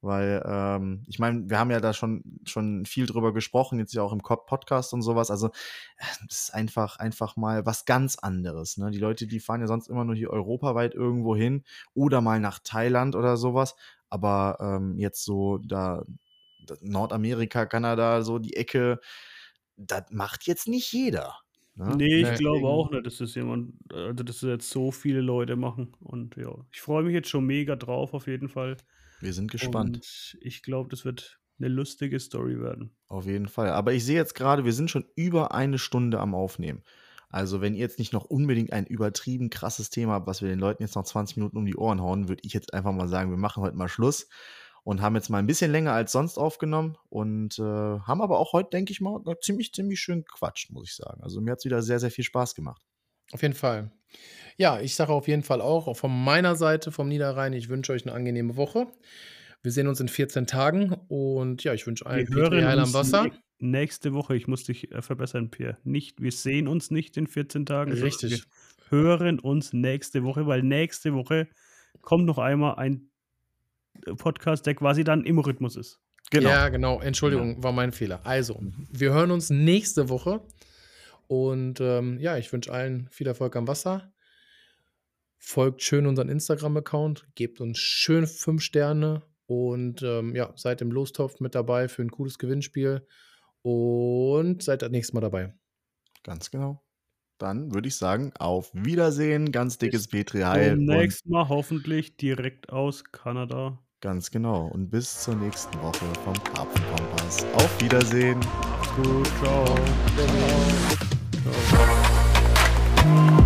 Speaker 2: weil ähm, ich meine, wir haben ja da schon, schon viel drüber gesprochen, jetzt ja auch im Podcast und sowas. Also äh, das ist einfach, einfach mal was ganz anderes. Ne? Die Leute, die fahren ja sonst immer nur hier europaweit irgendwo hin oder mal nach Thailand oder sowas. Aber ähm, jetzt so da da- Nordamerika, Kanada, so die Ecke, das macht jetzt nicht jeder. Ne?
Speaker 4: Nee, ich
Speaker 3: Nee.
Speaker 4: glaube auch nicht, dass das jemand, also dass das jetzt so viele Leute machen. Und ja, ich freue mich jetzt schon mega drauf, auf jeden Fall.
Speaker 2: Wir sind gespannt.
Speaker 4: Und ich glaube, das wird eine lustige Story werden.
Speaker 2: Auf jeden Fall. Aber ich sehe jetzt gerade, wir sind schon über eine Stunde am Aufnehmen. Also, wenn ihr jetzt nicht noch unbedingt ein übertrieben krasses Thema habt, was wir den Leuten jetzt noch 20 Minuten um die Ohren hauen, würde ich jetzt einfach mal sagen, wir machen heute mal Schluss und haben jetzt mal ein bisschen länger als sonst aufgenommen und äh, haben aber auch heute, denke ich mal, noch ziemlich, ziemlich schön gequatscht, muss ich sagen. Also, mir hat es wieder sehr, sehr viel Spaß gemacht.
Speaker 3: Auf jeden Fall. Ja, ich sage auf jeden Fall auch, auch von meiner Seite, vom Niederrhein, ich wünsche euch eine angenehme Woche. Wir sehen uns in 14 Tagen und ja, ich wünsche allen Petri Heil am
Speaker 4: uns
Speaker 3: Wasser.
Speaker 4: nä- nächste Woche. Ich muss dich äh, verbessern, Pierre. Nicht, wir sehen uns nicht in 14 Tagen.
Speaker 3: Richtig.
Speaker 4: Wir hören uns nächste Woche, weil nächste Woche kommt noch einmal ein äh, Podcast, der quasi dann im Rhythmus ist.
Speaker 2: Genau.
Speaker 3: Ja, genau. Entschuldigung, war mein Fehler. Also, wir hören uns nächste Woche. Und ähm, ja, ich wünsche allen viel Erfolg am Wasser. Folgt schön unseren Instagram-Account, gebt uns schön fünf Sterne und ähm, ja, seid im Lostopf mit dabei für ein cooles Gewinnspiel und seid das nächste Mal dabei.
Speaker 2: Ganz genau. Dann würde ich sagen, auf Wiedersehen, ganz dickes Petri Heil.
Speaker 4: Nächsten Mal hoffentlich direkt aus Kanada.
Speaker 2: Ganz genau. Und bis zur nächsten Woche vom Karpfenkompass. Auf Wiedersehen.
Speaker 4: Gut, ciao.
Speaker 3: Ciao. Chao.